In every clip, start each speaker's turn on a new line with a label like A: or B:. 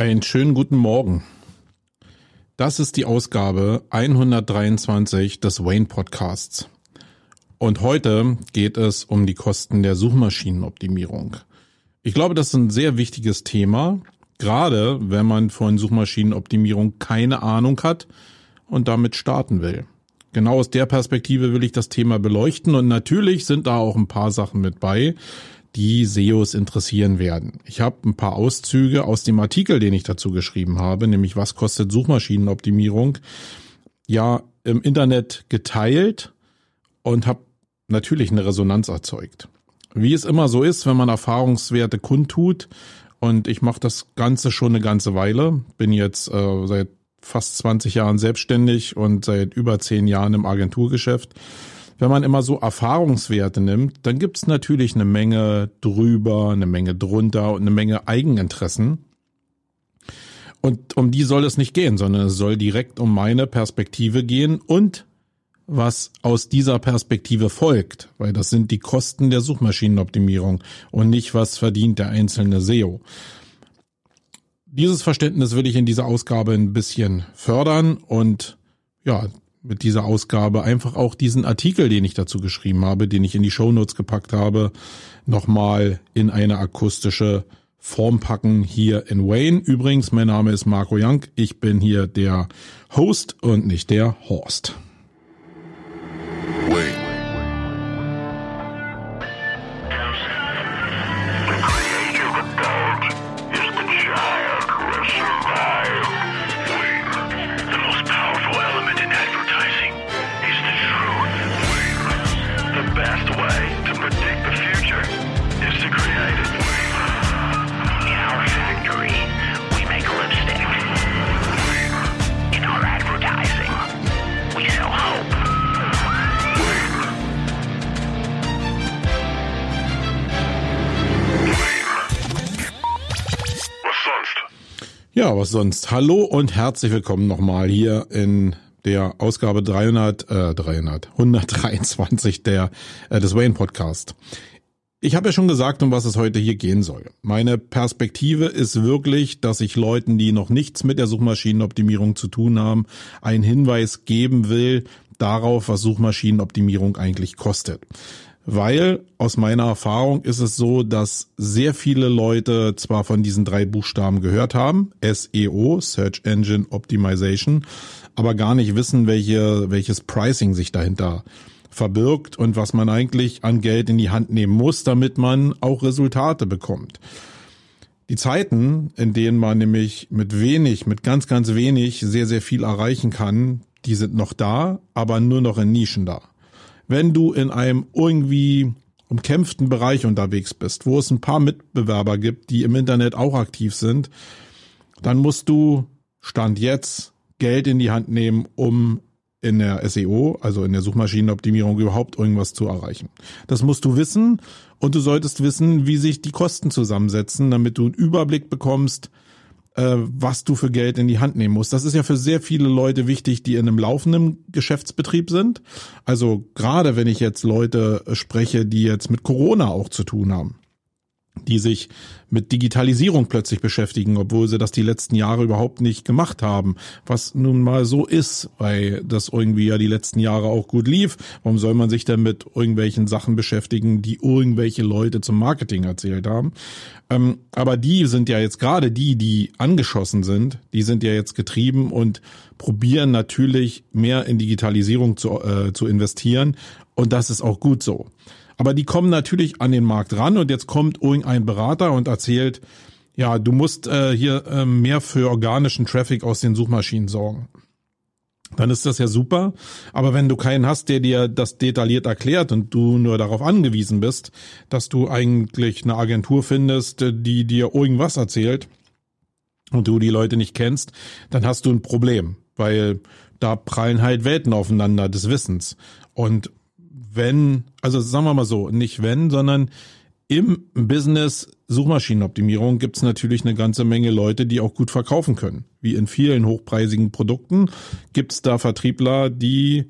A: Einen schönen guten Morgen. Das ist die Ausgabe 123 des Wayne Podcasts. Und heute geht es um die Kosten der Suchmaschinenoptimierung. Ich glaube, das ist ein sehr wichtiges Thema, gerade wenn man von Suchmaschinenoptimierung keine Ahnung hat und damit starten will. Genau aus der Perspektive will ich das Thema beleuchten und natürlich sind da auch ein paar Sachen mit bei, die SEOs interessieren werden. Ich habe ein paar Auszüge aus dem Artikel, den ich dazu geschrieben habe, nämlich was kostet Suchmaschinenoptimierung, ja im Internet geteilt und habe natürlich eine Resonanz erzeugt. Wie es immer so ist, wenn man Erfahrungswerte kundtut, und ich mache das Ganze schon eine ganze Weile, bin jetzt äh, seit fast 20 Jahren selbstständig und seit über 10 Jahren im Agenturgeschäft wenn man immer so Erfahrungswerte nimmt, dann gibt's natürlich eine Menge drüber, eine Menge drunter und eine Menge Eigeninteressen. Und um die soll es nicht gehen, sondern es soll direkt um meine Perspektive gehen und was aus dieser Perspektive folgt, weil das sind die Kosten der Suchmaschinenoptimierung und nicht was verdient der einzelne SEO. Dieses Verständnis will ich in dieser Ausgabe ein bisschen fördern und ja, mit dieser Ausgabe einfach auch diesen Artikel, den ich dazu geschrieben habe, den ich in die Shownotes gepackt habe, nochmal in eine akustische Form packen hier in Wayne. Übrigens, mein Name ist Marco Young. Ich bin hier der Host und nicht der Horst. Wayne. Ja, was sonst? Hallo und herzlich willkommen nochmal hier in der Ausgabe 300, äh, 300, 123 der, äh, des Wayne Podcast. Ich habe ja schon gesagt, um was es heute hier gehen soll. Meine Perspektive ist wirklich, dass ich Leuten, die noch nichts mit der Suchmaschinenoptimierung zu tun haben, einen Hinweis geben will darauf, was Suchmaschinenoptimierung eigentlich kostet weil aus meiner Erfahrung ist es so, dass sehr viele Leute zwar von diesen drei Buchstaben gehört haben, SEO, Search Engine Optimization, aber gar nicht wissen, welche, welches Pricing sich dahinter verbirgt und was man eigentlich an Geld in die Hand nehmen muss, damit man auch Resultate bekommt. Die Zeiten, in denen man nämlich mit wenig, mit ganz, ganz wenig sehr, sehr viel erreichen kann, die sind noch da, aber nur noch in Nischen da wenn du in einem irgendwie umkämpften Bereich unterwegs bist, wo es ein paar Mitbewerber gibt, die im Internet auch aktiv sind, dann musst du Stand jetzt Geld in die Hand nehmen, um in der SEO, also in der Suchmaschinenoptimierung überhaupt irgendwas zu erreichen. Das musst du wissen und du solltest wissen, wie sich die Kosten zusammensetzen, damit du einen Überblick bekommst, äh, was du für Geld in die Hand nehmen musst. Das ist ja für sehr viele Leute wichtig, die in einem laufenden Geschäftsbetrieb sind. Also gerade wenn ich jetzt Leute spreche, die jetzt mit Corona auch zu tun haben die sich mit Digitalisierung plötzlich beschäftigen, obwohl sie das die letzten Jahre überhaupt nicht gemacht haben. Was nun mal so ist, weil das irgendwie ja die letzten Jahre auch gut lief. Warum soll man sich denn mit irgendwelchen Sachen beschäftigen, die irgendwelche Leute zum Marketing erzählt haben? Ähm, aber die sind ja jetzt gerade die, die angeschossen sind, die sind ja jetzt getrieben und probieren natürlich mehr in Digitalisierung zu, äh, zu investieren. Und das ist auch gut so. Aber die kommen natürlich an den Markt ran und jetzt kommt irgendein Berater und erzählt, ja, du musst äh, hier äh, mehr für organischen Traffic aus den Suchmaschinen sorgen. Dann ist das ja super. Aber wenn du keinen hast, der dir das detailliert erklärt und du nur darauf angewiesen bist, dass du eigentlich eine Agentur findest, die dir irgendwas erzählt und du die Leute nicht kennst, dann hast du ein Problem, weil da prallen halt Welten aufeinander des Wissens. Und wenn, also sagen wir mal so, nicht wenn, sondern im Business Suchmaschinenoptimierung gibt es natürlich eine ganze Menge Leute, die auch gut verkaufen können. Wie in vielen hochpreisigen Produkten gibt es da Vertriebler, die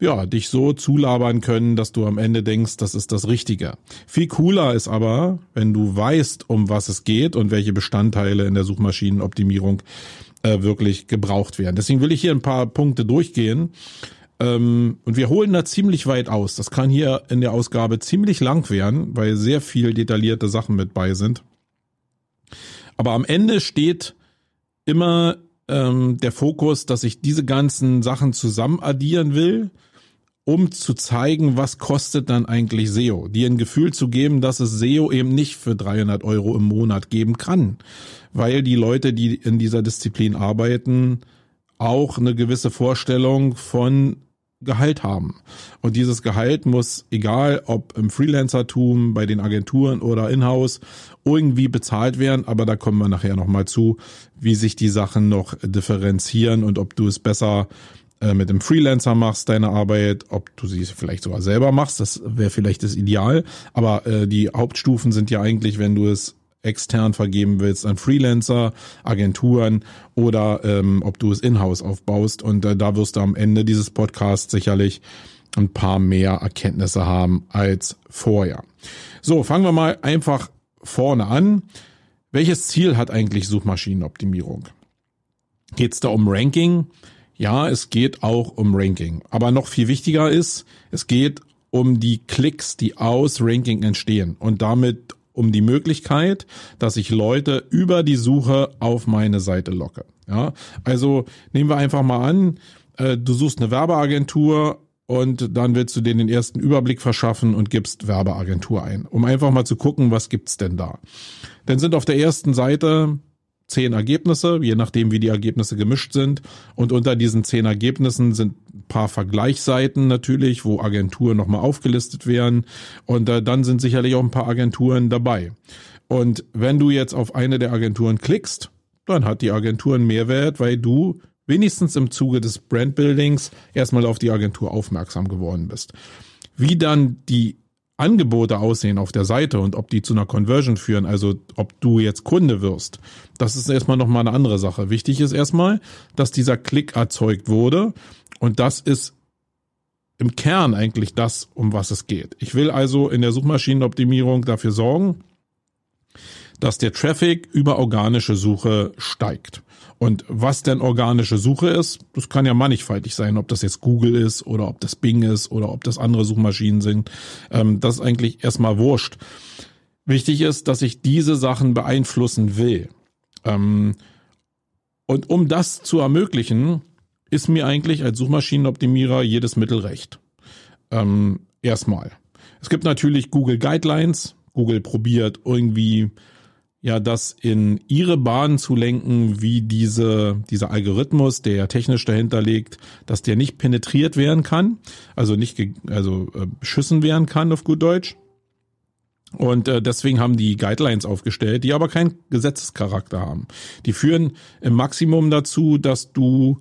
A: ja, dich so zulabern können, dass du am Ende denkst, das ist das Richtige. Viel cooler ist aber, wenn du weißt, um was es geht und welche Bestandteile in der Suchmaschinenoptimierung äh, wirklich gebraucht werden. Deswegen will ich hier ein paar Punkte durchgehen. Ähm, und wir holen da ziemlich weit aus. Das kann hier in der Ausgabe ziemlich lang werden, weil sehr viel detaillierte Sachen mit bei sind. Aber am Ende steht immer ähm, der Fokus, dass ich diese ganzen Sachen zusammen addieren will, um zu zeigen, was kostet dann eigentlich SEO. Dir ein Gefühl zu geben, dass es SEO eben nicht für 300 Euro im Monat geben kann, weil die Leute, die in dieser Disziplin arbeiten, auch eine gewisse Vorstellung von Gehalt haben. Und dieses Gehalt muss, egal ob im Freelancertum, bei den Agenturen oder in-house, irgendwie bezahlt werden. Aber da kommen wir nachher nochmal zu, wie sich die Sachen noch differenzieren und ob du es besser äh, mit dem Freelancer machst, deine Arbeit, ob du sie vielleicht sogar selber machst. Das wäre vielleicht das Ideal. Aber äh, die Hauptstufen sind ja eigentlich, wenn du es extern vergeben willst an Freelancer, Agenturen oder ähm, ob du es in-house aufbaust. Und äh, da wirst du am Ende dieses Podcasts sicherlich ein paar mehr Erkenntnisse haben als vorher. So, fangen wir mal einfach vorne an. Welches Ziel hat eigentlich Suchmaschinenoptimierung? Geht es da um Ranking? Ja, es geht auch um Ranking. Aber noch viel wichtiger ist, es geht um die Klicks, die aus Ranking entstehen und damit um die Möglichkeit, dass ich Leute über die Suche auf meine Seite locke. Ja, also nehmen wir einfach mal an, äh, du suchst eine Werbeagentur und dann willst du dir den ersten Überblick verschaffen und gibst Werbeagentur ein, um einfach mal zu gucken, was gibt's denn da. Dann sind auf der ersten Seite zehn Ergebnisse, je nachdem wie die Ergebnisse gemischt sind. Und unter diesen zehn Ergebnissen sind ein paar Vergleichsseiten natürlich, wo Agenturen nochmal aufgelistet werden. Und äh, dann sind sicherlich auch ein paar Agenturen dabei. Und wenn du jetzt auf eine der Agenturen klickst, dann hat die Agentur einen Mehrwert, weil du wenigstens im Zuge des Brandbuildings erstmal auf die Agentur aufmerksam geworden bist. Wie dann die Angebote aussehen auf der Seite und ob die zu einer Conversion führen, also ob du jetzt Kunde wirst, das ist erstmal nochmal eine andere Sache. Wichtig ist erstmal, dass dieser Klick erzeugt wurde und das ist im Kern eigentlich das, um was es geht. Ich will also in der Suchmaschinenoptimierung dafür sorgen, dass der Traffic über organische Suche steigt. Und was denn organische Suche ist, das kann ja mannigfaltig sein, ob das jetzt Google ist oder ob das Bing ist oder ob das andere Suchmaschinen sind. Ähm, das ist eigentlich erstmal wurscht. Wichtig ist, dass ich diese Sachen beeinflussen will. Ähm, und um das zu ermöglichen, ist mir eigentlich als Suchmaschinenoptimierer jedes Mittel recht. Ähm, erstmal. Es gibt natürlich Google Guidelines. Google probiert irgendwie ja, das in ihre Bahn zu lenken, wie diese, dieser Algorithmus, der ja technisch dahinter liegt, dass der nicht penetriert werden kann, also nicht, also äh, beschissen werden kann auf gut Deutsch. Und äh, deswegen haben die Guidelines aufgestellt, die aber keinen Gesetzescharakter haben. Die führen im Maximum dazu, dass du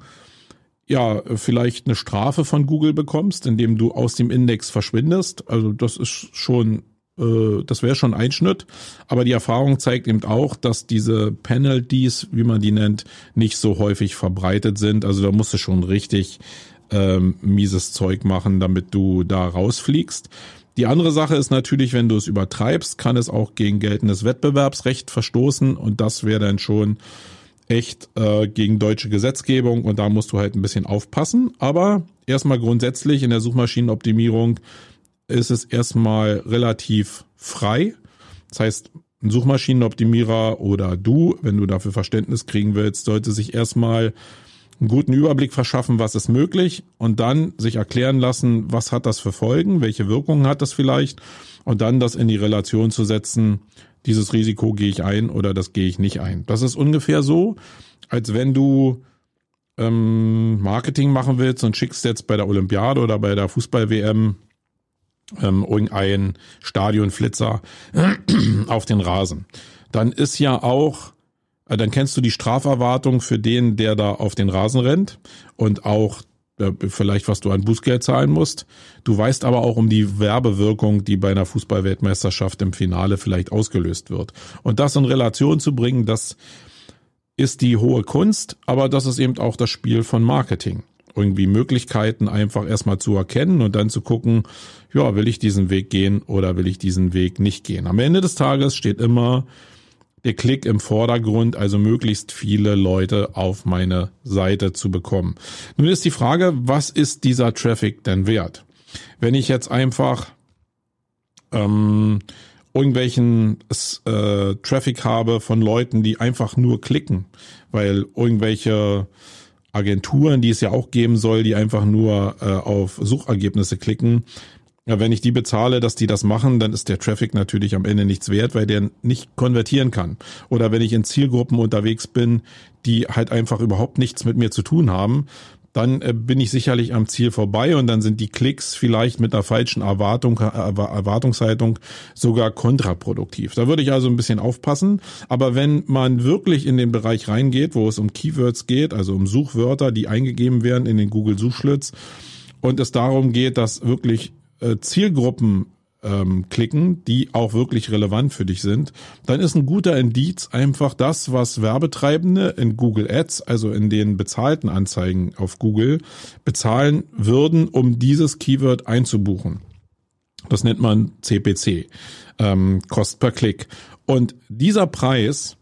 A: ja vielleicht eine Strafe von Google bekommst, indem du aus dem Index verschwindest. Also das ist schon äh, das wäre schon ein Schnitt. Aber die Erfahrung zeigt eben auch, dass diese Penalties, wie man die nennt, nicht so häufig verbreitet sind. Also da musst du schon richtig ähm, mieses Zeug machen, damit du da rausfliegst. Die andere Sache ist natürlich, wenn du es übertreibst, kann es auch gegen geltendes Wettbewerbsrecht verstoßen und das wäre dann schon echt äh, gegen deutsche Gesetzgebung und da musst du halt ein bisschen aufpassen. Aber erstmal grundsätzlich in der Suchmaschinenoptimierung ist es erstmal relativ frei. Das heißt, ein Suchmaschinenoptimierer oder du, wenn du dafür Verständnis kriegen willst, sollte sich erstmal einen guten Überblick verschaffen, was ist möglich und dann sich erklären lassen, was hat das für Folgen, welche Wirkungen hat das vielleicht und dann das in die Relation zu setzen, dieses Risiko gehe ich ein oder das gehe ich nicht ein. Das ist ungefähr so, als wenn du ähm, Marketing machen willst und schickst jetzt bei der Olympiade oder bei der Fußball-WM ähm, irgendein Stadionflitzer auf den Rasen. Dann ist ja auch, äh, dann kennst du die Straferwartung für den, der da auf den Rasen rennt und auch äh, vielleicht, was du an Bußgeld zahlen musst. Du weißt aber auch um die Werbewirkung, die bei einer Fußballweltmeisterschaft im Finale vielleicht ausgelöst wird. Und das in Relation zu bringen, das ist die hohe Kunst, aber das ist eben auch das Spiel von Marketing. irgendwie Möglichkeiten einfach erstmal zu erkennen und dann zu gucken, ja, will ich diesen Weg gehen oder will ich diesen Weg nicht gehen. Am Ende des Tages steht immer der Klick im Vordergrund, also möglichst viele Leute auf meine Seite zu bekommen. Nun ist die Frage, was ist dieser Traffic denn wert? Wenn ich jetzt einfach ähm, irgendwelchen äh, Traffic habe von Leuten, die einfach nur klicken, weil irgendwelche Agenturen, die es ja auch geben soll, die einfach nur äh, auf Suchergebnisse klicken. Ja, wenn ich die bezahle, dass die das machen, dann ist der Traffic natürlich am Ende nichts wert, weil der nicht konvertieren kann. Oder wenn ich in Zielgruppen unterwegs bin, die halt einfach überhaupt nichts mit mir zu tun haben, dann äh, bin ich sicherlich am Ziel vorbei und dann sind die Klicks vielleicht mit einer falschen Erwartung, äh, Erwartungshaltung sogar kontraproduktiv. Da würde ich also ein bisschen aufpassen. Aber wenn man wirklich in den Bereich reingeht, wo es um Keywords geht, also um Suchwörter, die eingegeben werden in den Google Suchschlitz und es darum geht, dass wirklich äh, Zielgruppen ähm, klicken, die auch wirklich relevant für dich sind, dann ist ein guter Indiz einfach das, was Werbetreibende in Google Ads, also in den bezahlten Anzeigen auf Google, bezahlen würden, um dieses Keyword einzubuchen. Das nennt man CPC, ähm, Cost per Klick. Und dieser Preis,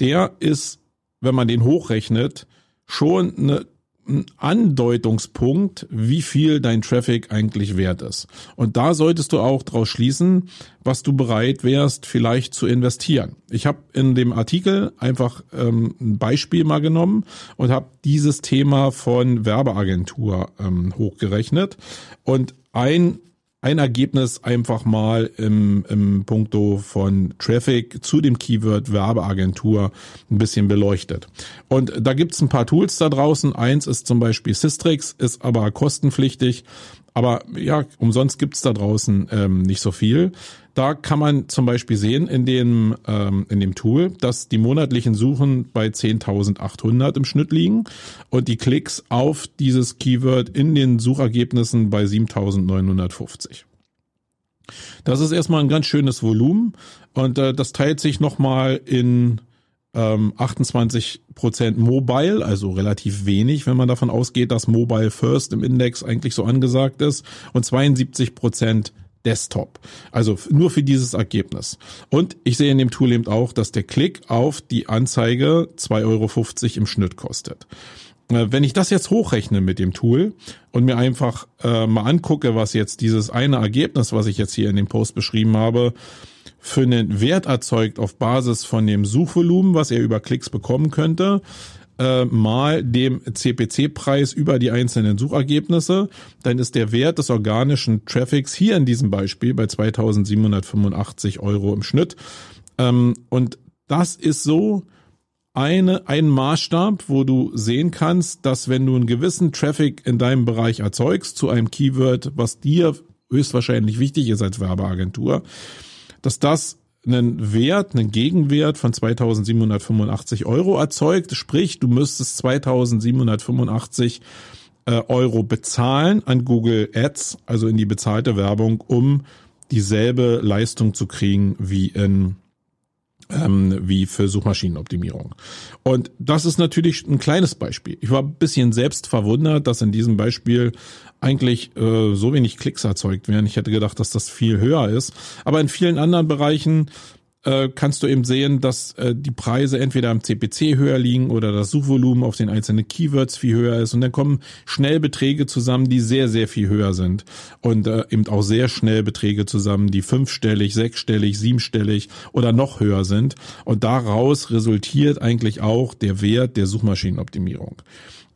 A: der ist, wenn man den hochrechnet, schon eine ein Andeutungspunkt, wie viel dein Traffic eigentlich wert ist. Und da solltest du auch draus schließen, was du bereit wärst, vielleicht zu investieren. Ich habe in dem Artikel einfach ähm, ein Beispiel mal genommen und habe dieses Thema von Werbeagentur ähm, hochgerechnet. Und ein ein Ergebnis einfach mal im, im Punkto von Traffic zu dem Keyword Werbeagentur ein bisschen beleuchtet. Und da gibt's ein paar Tools da draußen. Eins ist zum Beispiel Systrix, ist aber kostenpflichtig. Aber ja, umsonst gibt's da draußen ähm, nicht so viel. Da kann man zum Beispiel sehen in dem, ähm, in dem Tool, dass die monatlichen Suchen bei 10.800 im Schnitt liegen und die Klicks auf dieses Keyword in den Suchergebnissen bei 7.950. Das ist erstmal ein ganz schönes Volumen und äh, das teilt sich nochmal in ähm, 28 Prozent Mobile, also relativ wenig, wenn man davon ausgeht, dass Mobile First im Index eigentlich so angesagt ist und 72 Prozent Desktop. Also nur für dieses Ergebnis. Und ich sehe in dem Tool eben auch, dass der Klick auf die Anzeige 2,50 Euro im Schnitt kostet. Äh, wenn ich das jetzt hochrechne mit dem Tool und mir einfach äh, mal angucke, was jetzt dieses eine Ergebnis, was ich jetzt hier in dem Post beschrieben habe, für einen Wert erzeugt auf Basis von dem Suchvolumen, was er über Klicks bekommen könnte, äh, mal dem CPC-Preis über die einzelnen Suchergebnisse, dann ist der Wert des organischen Traffics hier in diesem Beispiel bei 2785 Euro im Schnitt. Ähm, und das ist so eine, ein Maßstab, wo du sehen kannst, dass wenn du einen gewissen Traffic in deinem Bereich erzeugst zu einem Keyword, was dir höchstwahrscheinlich wichtig ist als Werbeagentur, dass das einen Wert, einen Gegenwert von 2785 Euro erzeugt. Sprich, du müsstest 2785 äh, Euro bezahlen an Google Ads, also in die bezahlte Werbung, um dieselbe Leistung zu kriegen wie in ähm, wie für Suchmaschinenoptimierung. Und das ist natürlich ein kleines Beispiel. Ich war ein bisschen selbst verwundert, dass in diesem Beispiel eigentlich äh, so wenig Klicks erzeugt werden. Ich hätte gedacht, dass das viel höher ist. Aber in vielen anderen Bereichen äh, kannst du eben sehen, dass äh, die Preise entweder am CPC höher liegen oder das Suchvolumen auf den einzelnen Keywords viel höher ist. Und dann kommen schnell Beträge zusammen, die sehr, sehr viel höher sind. Und äh, eben auch sehr schnell Beträge zusammen, die fünfstellig, sechsstellig, siebenstellig oder noch höher sind. Und daraus resultiert eigentlich auch der Wert der Suchmaschinenoptimierung.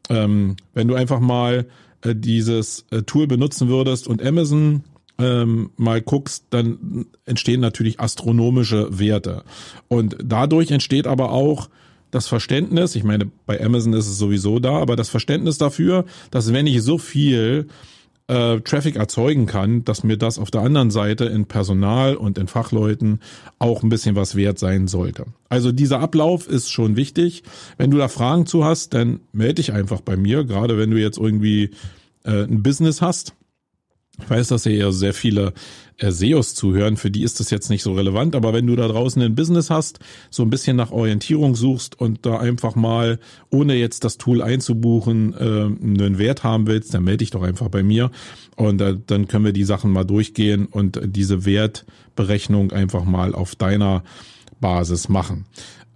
A: Ähm, wenn du einfach mal äh, dieses äh, Tool benutzen würdest und Amazon ähm, mal guckst, dann entstehen natürlich astronomische Werte. Und dadurch entsteht aber auch das Verständnis, ich meine, bei Amazon ist es sowieso da, aber das Verständnis dafür, dass wenn ich so viel äh, Traffic erzeugen kann, dass mir das auf der anderen Seite in Personal und in Fachleuten auch ein bisschen was wert sein sollte. Also dieser Ablauf ist schon wichtig. Wenn du da Fragen zu hast, dann melde dich einfach bei mir, gerade wenn du jetzt irgendwie äh, ein Business hast Ich weiß, dass hier ja sehr viele SEOs zuhören, für die ist das jetzt nicht so relevant, aber wenn du da draußen ein Business hast, so ein bisschen nach Orientierung suchst und da einfach mal, ohne jetzt das Tool einzubuchen, äh, einen Wert haben willst, dann melde dich doch einfach bei mir und äh, dann können wir die Sachen mal durchgehen und diese Wertberechnung einfach mal auf deiner Basis machen.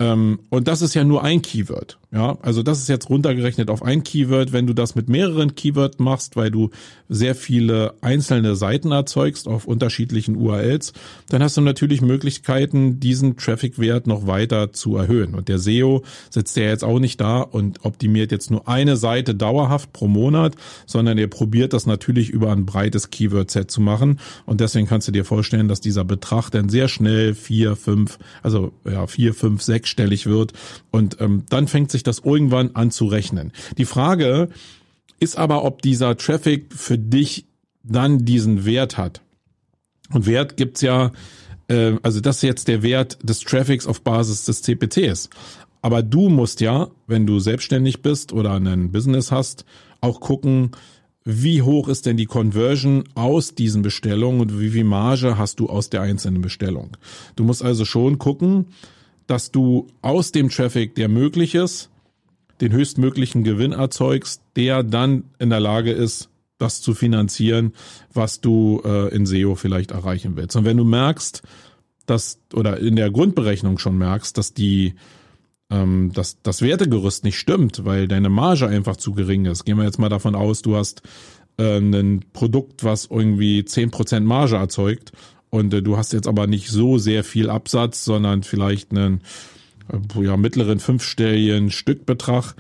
A: Ähm, und das ist ja nur ein Keyword. Ja, also das ist jetzt runtergerechnet auf ein Keyword. Wenn du das mit mehreren Keywords machst, weil du sehr viele einzelne Seiten erzeugst auf unterschiedlichen URLs, dann hast du natürlich Möglichkeiten, diesen Traffic-Wert noch weiter zu erhöhen. Und der SEO sitzt ja jetzt auch nicht da und optimiert jetzt nur eine Seite dauerhaft pro Monat, sondern er probiert das natürlich über ein breites Keyword-Set zu machen. Und deswegen kannst du dir vorstellen, dass dieser Betrag dann sehr schnell vier, fünf, also ja, vier, fünf, sechsstellig wird. Und ähm, dann fängt sich das irgendwann an zu rechnen. Die Frage ist aber, ob dieser Traffic für dich dann diesen Wert hat. Und Wert gibt's ja, äh, also das ist jetzt der Wert des Traffics auf Basis des CPCs. Aber du musst ja, wenn du selbstständig bist oder ein Business hast, auch gucken, wie hoch ist denn die Conversion aus diesen Bestellungen und wie viel Marge hast du aus der einzelnen Bestellung. Du musst also schon gucken, dass du aus dem Traffic, der möglich ist, den höchstmöglichen Gewinn erzeugst, der dann in der Lage ist, das zu finanzieren, was du äh, in SEO vielleicht erreichen willst. Und wenn du merkst, dass oder in der Grundberechnung schon merkst, dass die ähm, dass das Wertegerüst nicht stimmt, weil deine Marge einfach zu gering ist. Gehen wir jetzt mal davon aus, du hast äh, ein Produkt, was irgendwie zehn Prozent Marge erzeugt und äh, du hast jetzt aber nicht so sehr viel Absatz, sondern vielleicht einen ja, mittleren fünfstelligen Stückbetrag,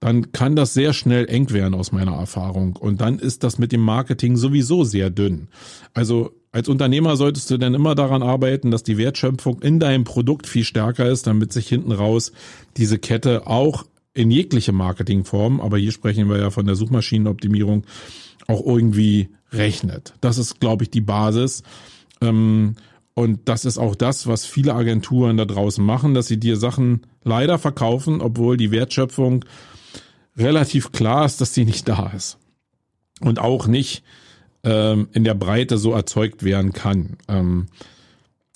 A: dann kann das sehr schnell eng werden aus meiner Erfahrung. Und dann ist das mit dem Marketing sowieso sehr dünn. Also als Unternehmer solltest du dann immer daran arbeiten, dass die Wertschöpfung in deinem Produkt viel stärker ist, damit sich hinten raus diese Kette auch in jegliche Marketingform, aber hier sprechen wir ja von der Suchmaschinenoptimierung, auch irgendwie rechnet. Das ist, glaube ich, die Basis. Ähm, und das ist auch das, was viele Agenturen da draußen machen, dass sie dir Sachen leider verkaufen, obwohl die Wertschöpfung relativ klar ist, dass die nicht da ist. Und auch nicht ähm, in der Breite so erzeugt werden kann. Ähm,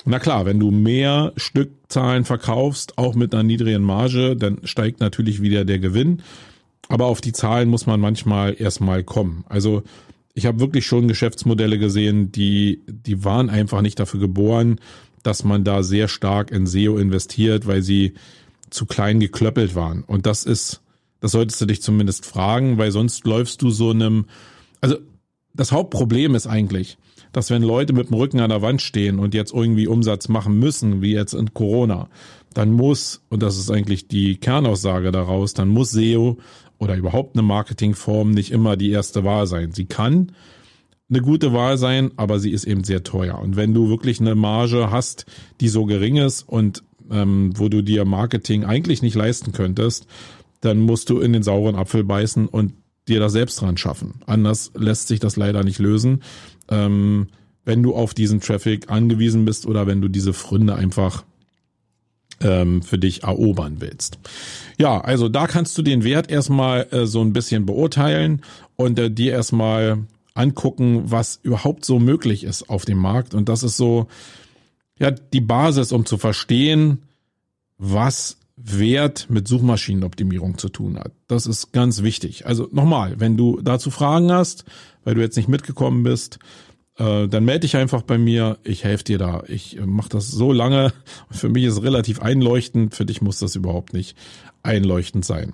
A: na klar, wenn du mehr Stückzahlen verkaufst, auch mit einer niedrigen Marge, dann steigt natürlich wieder der Gewinn. Aber auf die Zahlen muss man manchmal erstmal kommen. Also ich habe wirklich schon Geschäftsmodelle gesehen, die, die waren einfach nicht dafür geboren, dass man da sehr stark in SEO investiert, weil sie zu klein geklöppelt waren. Und das ist, das solltest du dich zumindest fragen, weil sonst läufst du so einem, also das Hauptproblem ist eigentlich, dass wenn Leute mit dem Rücken an der Wand stehen und jetzt irgendwie Umsatz machen müssen, wie jetzt in Corona, dann muss, und das ist eigentlich die Kernaussage daraus, dann muss SEO oder überhaupt eine Marketingform nicht immer die erste Wahl sein. Sie kann eine gute Wahl sein, aber sie ist eben sehr teuer. Und wenn du wirklich eine Marge hast, die so gering ist und ähm, wo du dir Marketing eigentlich nicht leisten könntest, dann musst du in den sauren Apfel beißen und dir das selbst dran schaffen. Anders lässt sich das leider nicht lösen, ähm, wenn du auf diesen Traffic angewiesen bist oder wenn du diese Fründe einfach ähm, für dich erobern willst. Ja, also da kannst du den Wert erstmal äh, so ein bisschen beurteilen und äh, dir erstmal angucken, was überhaupt so möglich ist auf dem Markt. Und das ist so, ja, die Basis, um zu verstehen, was Wert mit Suchmaschinenoptimierung zu tun hat. Das ist ganz wichtig. Also nochmal, wenn du dazu Fragen hast, weil du jetzt nicht mitgekommen bist, äh, dann melde dich einfach bei mir. Ich helfe dir da. Ich äh, mache das so lange. Für mich ist es relativ einleuchtend. Für dich muss das überhaupt nicht einleuchtend sein.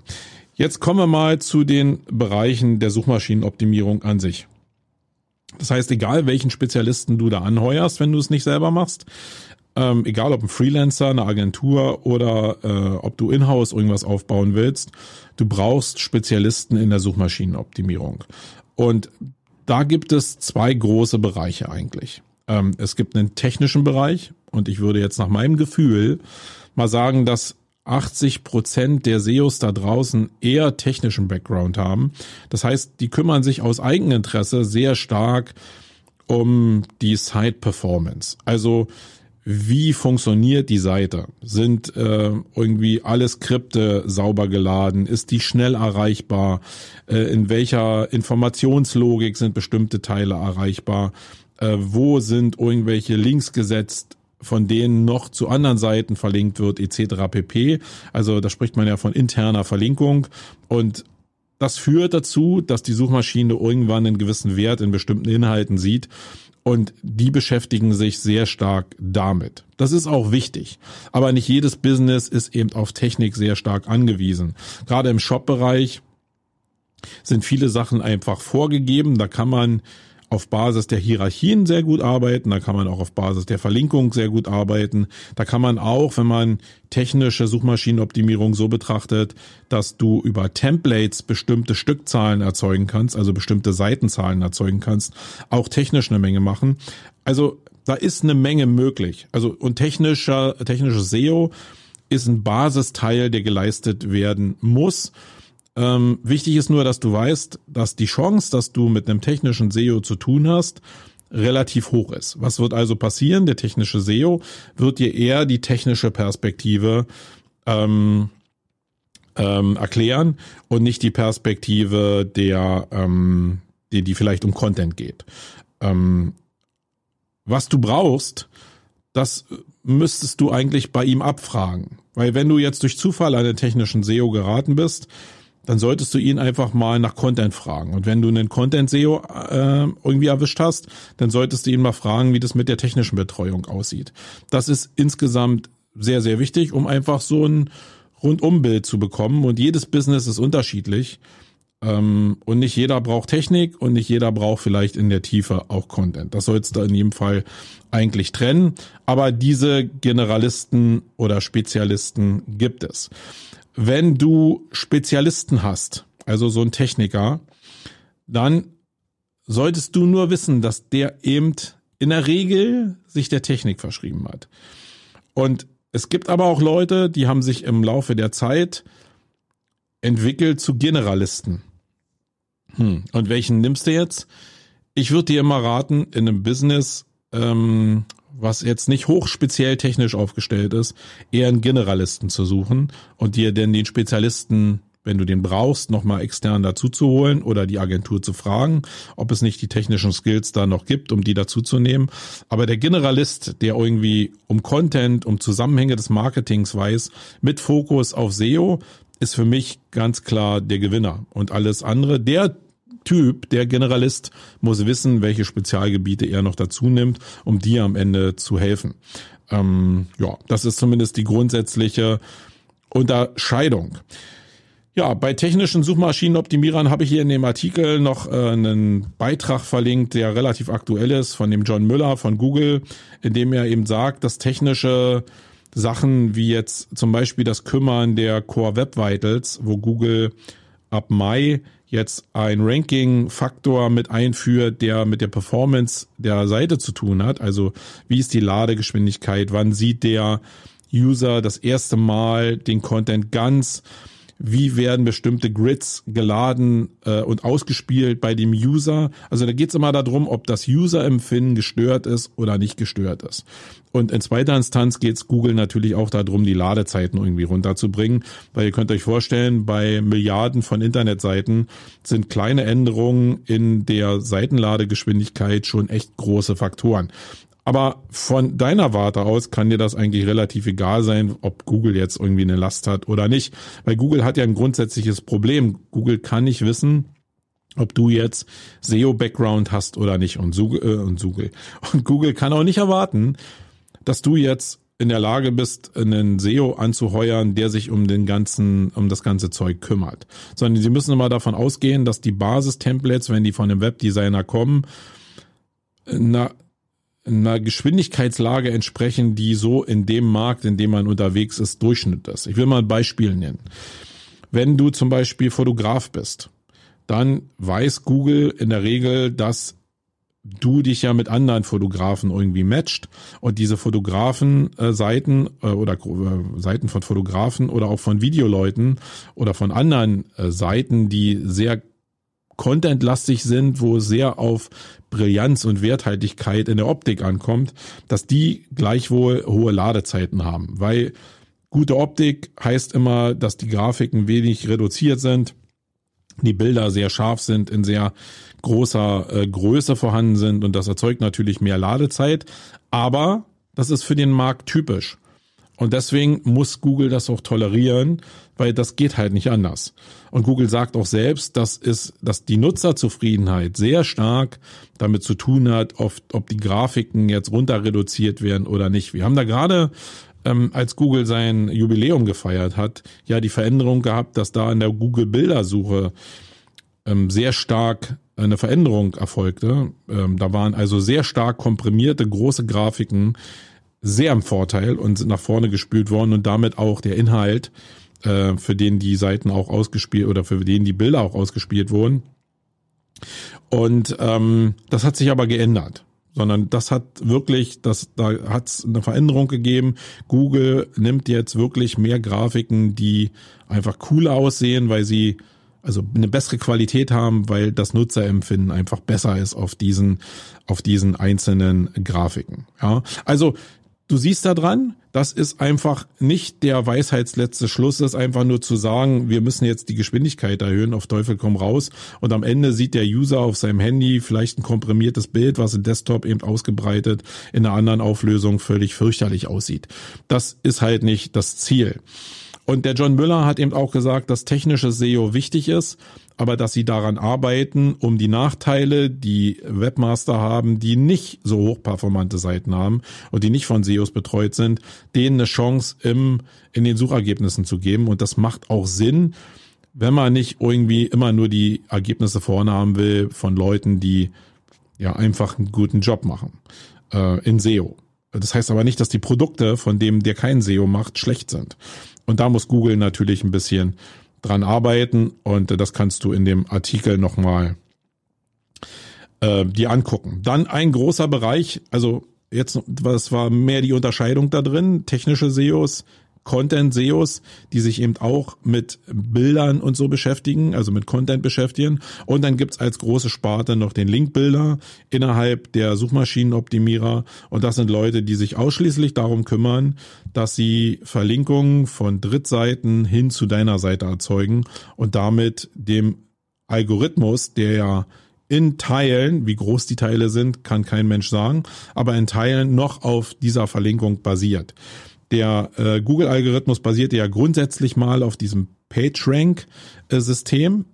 A: Jetzt kommen wir mal zu den Bereichen der Suchmaschinenoptimierung an sich. Das heißt, egal welchen Spezialisten du da anheuerst, wenn du es nicht selber machst, ähm, egal ob ein Freelancer, eine Agentur oder äh, ob du in-house irgendwas aufbauen willst, du brauchst Spezialisten in der Suchmaschinenoptimierung. Und da gibt es zwei große Bereiche eigentlich. Ähm, es gibt einen technischen Bereich und ich würde jetzt nach meinem Gefühl mal sagen, dass 80 Prozent der SEOs da draußen eher technischen Background haben. Das heißt, die kümmern sich aus Eigeninteresse sehr stark um die Site Performance. Also wie funktioniert die Seite? Sind äh, irgendwie alle Skripte sauber geladen? Ist die schnell erreichbar? Äh, in welcher Informationslogik sind bestimmte Teile erreichbar? Äh, wo sind irgendwelche Links gesetzt? von denen noch zu anderen Seiten verlinkt wird, etc. pp. Also da spricht man ja von interner Verlinkung und das führt dazu, dass die Suchmaschine irgendwann einen gewissen Wert in bestimmten Inhalten sieht und die beschäftigen sich sehr stark damit. Das ist auch wichtig. Aber nicht jedes Business ist eben auf Technik sehr stark angewiesen. Gerade im Shop-Bereich sind viele Sachen einfach vorgegeben. Da kann man auf Basis der Hierarchien sehr gut arbeiten, da kann man auch auf Basis der Verlinkung sehr gut arbeiten. Da kann man auch, wenn man technische Suchmaschinenoptimierung so betrachtet, dass du über Templates bestimmte Stückzahlen erzeugen kannst, also bestimmte Seitenzahlen erzeugen kannst, auch technisch eine Menge machen. Also da ist eine Menge möglich. Also und technischer technisches SEO ist ein Basisteil, der geleistet werden muss. Ähm, wichtig ist nur, dass du weißt, dass die Chance, dass du mit einem technischen SEO zu tun hast, relativ hoch ist. Was wird also passieren? Der technische SEO wird dir eher die technische Perspektive ähm, ähm, erklären und nicht die Perspektive der, ähm, die, die vielleicht um Content geht. Ähm, was du brauchst, das müsstest du eigentlich bei ihm abfragen. Weil wenn du jetzt durch Zufall an den technischen SEO geraten bist, dann solltest du ihn einfach mal nach Content fragen. Und wenn du einen Content-SEO äh, irgendwie erwischt hast, dann solltest du ihn mal fragen, wie das mit der technischen Betreuung aussieht. Das ist insgesamt sehr, sehr wichtig, um einfach so ein Rundumbild zu bekommen. Und jedes Business ist unterschiedlich. Ähm, und nicht jeder braucht Technik und nicht jeder braucht vielleicht in der Tiefe auch Content. Das sollst du in jedem Fall eigentlich trennen. Aber diese Generalisten oder Spezialisten gibt es wenn du Spezialisten hast, also so ein Techniker, dann solltest du nur wissen, dass der eben in der Regel sich der Technik verschrieben hat. Und es gibt aber auch Leute, die haben sich im Laufe der Zeit entwickelt zu Generalisten. Hm. Und welchen nimmst du jetzt? Ich würde dir immer raten, in einem Business ähm, was jetzt nicht hochspeziell technisch aufgestellt ist, eher einen Generalisten zu suchen und dir denn den Spezialisten, wenn du den brauchst, nochmal extern dazu zu holen oder die Agentur zu fragen, ob es nicht die technischen Skills da noch gibt, um die dazu zu nehmen. Aber der Generalist, der irgendwie um Content, um Zusammenhänge des Marketings weiß, mit Fokus auf SEO, ist für mich ganz klar der Gewinner. Und alles andere, der Typ, der Generalist, muss wissen, welche Spezialgebiete er noch dazu nimmt, um dir am Ende zu helfen. Ähm, ja, das ist zumindest die grundsätzliche Unterscheidung. Ja, bei technischen Suchmaschinenoptimierern habe ich hier in dem Artikel noch äh, einen Beitrag verlinkt, der relativ aktuell ist, von dem John Müller von Google, in dem er eben sagt, dass technische Sachen wie jetzt zum Beispiel das Kümmern der Core Web Vitals, wo Google ab Mai jetzt ein Ranking-Faktor mit einführt, der mit der Performance der Seite zu tun hat. Also wie ist die Ladegeschwindigkeit? Wann sieht der User das erste Mal den Content ganz? Wie werden bestimmte Grids geladen äh, und ausgespielt bei dem User. Also da geht es immer darum, ob das User-Empfinden gestört ist oder nicht gestört ist. Und in zweiter Instanz geht es Google natürlich auch darum, die Ladezeiten irgendwie runterzubringen, weil ihr könnt euch vorstellen, bei Milliarden von Internetseiten sind kleine Änderungen in der Seitenladegeschwindigkeit schon echt große Faktoren. Aber von deiner Warte aus kann dir das eigentlich relativ egal sein, ob Google jetzt irgendwie eine Last hat oder nicht. Weil Google hat ja ein grundsätzliches Problem. Google kann nicht wissen, ob du jetzt SEO-Background hast oder nicht und, Google, äh, und Google. Und Google kann auch nicht erwarten, dass du jetzt in der Lage bist, einen SEO anzuheuern, der sich um den ganzen, um das ganze Zeug kümmert. Sondern sie müssen immer davon ausgehen, dass die Basis-Templates, wenn die von einem Webdesigner kommen, na, einer Geschwindigkeitslage entsprechen, die so in dem Markt, in dem man unterwegs ist, Durchschnitt ist. Ich will mal ein Beispiel nennen. Wenn du zum Beispiel Fotograf bist, dann weiß Google in der Regel, dass du dich ja mit anderen Fotografen irgendwie matcht und diese Fotografen-Seiten äh, oder äh, Seiten von Fotografen oder auch von Videoleuten oder von anderen äh, Seiten, die sehr contentlastig sind, wo sehr auf Brillanz und Werthaltigkeit in der Optik ankommt, dass die gleichwohl hohe Ladezeiten haben. Weil gute Optik heißt immer, dass die Grafiken wenig reduziert sind, die Bilder sehr scharf sind, in sehr großer äh, Größe vorhanden sind und das erzeugt natürlich mehr Ladezeit. Aber das ist für den Markt typisch. Und deswegen muss Google das auch tolerieren, weil das geht halt nicht anders. Und Google sagt auch selbst, dass es, dass die Nutzerzufriedenheit sehr stark damit zu tun hat, ob, ob die Grafiken jetzt runter reduziert werden oder nicht. Wir haben da gerade ähm, als Google sein Jubiläum gefeiert hat, ja die Veränderung gehabt, dass da in der Google Bildersuche ähm, sehr stark eine Veränderung erfolgte. Ähm, da waren also sehr stark komprimierte große Grafiken sehr im Vorteil und sind nach vorne gespült worden und damit auch der Inhalt, äh, für den die Seiten auch ausgespielt oder für den die Bilder auch ausgespielt wurden. Und ähm, das hat sich aber geändert sondern das hat wirklich, das, da hat es eine Veränderung gegeben. Google nimmt jetzt wirklich mehr Grafiken, die einfach cooler aussehen, weil sie also eine bessere Qualität haben, weil das Nutzerempfinden einfach besser ist auf diesen, auf diesen einzelnen Grafiken. Ja, also du siehst da dran, das ist einfach nicht der Weisheitsletzte Schluss, ist einfach nur zu sagen, wir müssen jetzt die Geschwindigkeit erhöhen, auf Teufel komm raus. Und am Ende sieht der User auf seinem Handy vielleicht ein komprimiertes Bild, was im Desktop eben ausgebreitet in einer anderen Auflösung völlig fürchterlich aussieht. Das ist halt nicht das Ziel. Und der John Müller hat eben auch gesagt, dass technisches SEO wichtig ist, aber dass sie daran arbeiten, um die Nachteile, die Webmaster haben, die nicht so hochperformante Seiten haben und die nicht von SEOs betreut sind, denen eine Chance im, in den Suchergebnissen zu geben. Und das macht auch Sinn, wenn man nicht irgendwie immer nur die Ergebnisse vorne haben will von Leuten, die ja einfach einen guten Job machen äh, in SEO. Das heißt aber nicht, dass die Produkte, von dem der kein SEO macht, schlecht sind. Und da muss Google natürlich ein bisschen dran arbeiten und das kannst du in dem Artikel nochmal äh, dir angucken. Dann ein großer Bereich, also jetzt, was war mehr die Unterscheidung da drin? Technische SEOs, Content-SEOs, die sich eben auch mit Bildern und so beschäftigen, also mit Content beschäftigen. Und dann gibt's als große Sparte noch den Linkbilder innerhalb der Suchmaschinenoptimierer. Und das sind Leute, die sich ausschließlich darum kümmern, dass sie Verlinkungen von Drittseiten hin zu deiner Seite erzeugen und damit dem Algorithmus, der ja in Teilen, wie groß die Teile sind, kann kein Mensch sagen, aber in Teilen noch auf dieser Verlinkung basiert. Der äh, Google-Algorithmus basierte ja grundsätzlich mal auf diesem PageRank-System.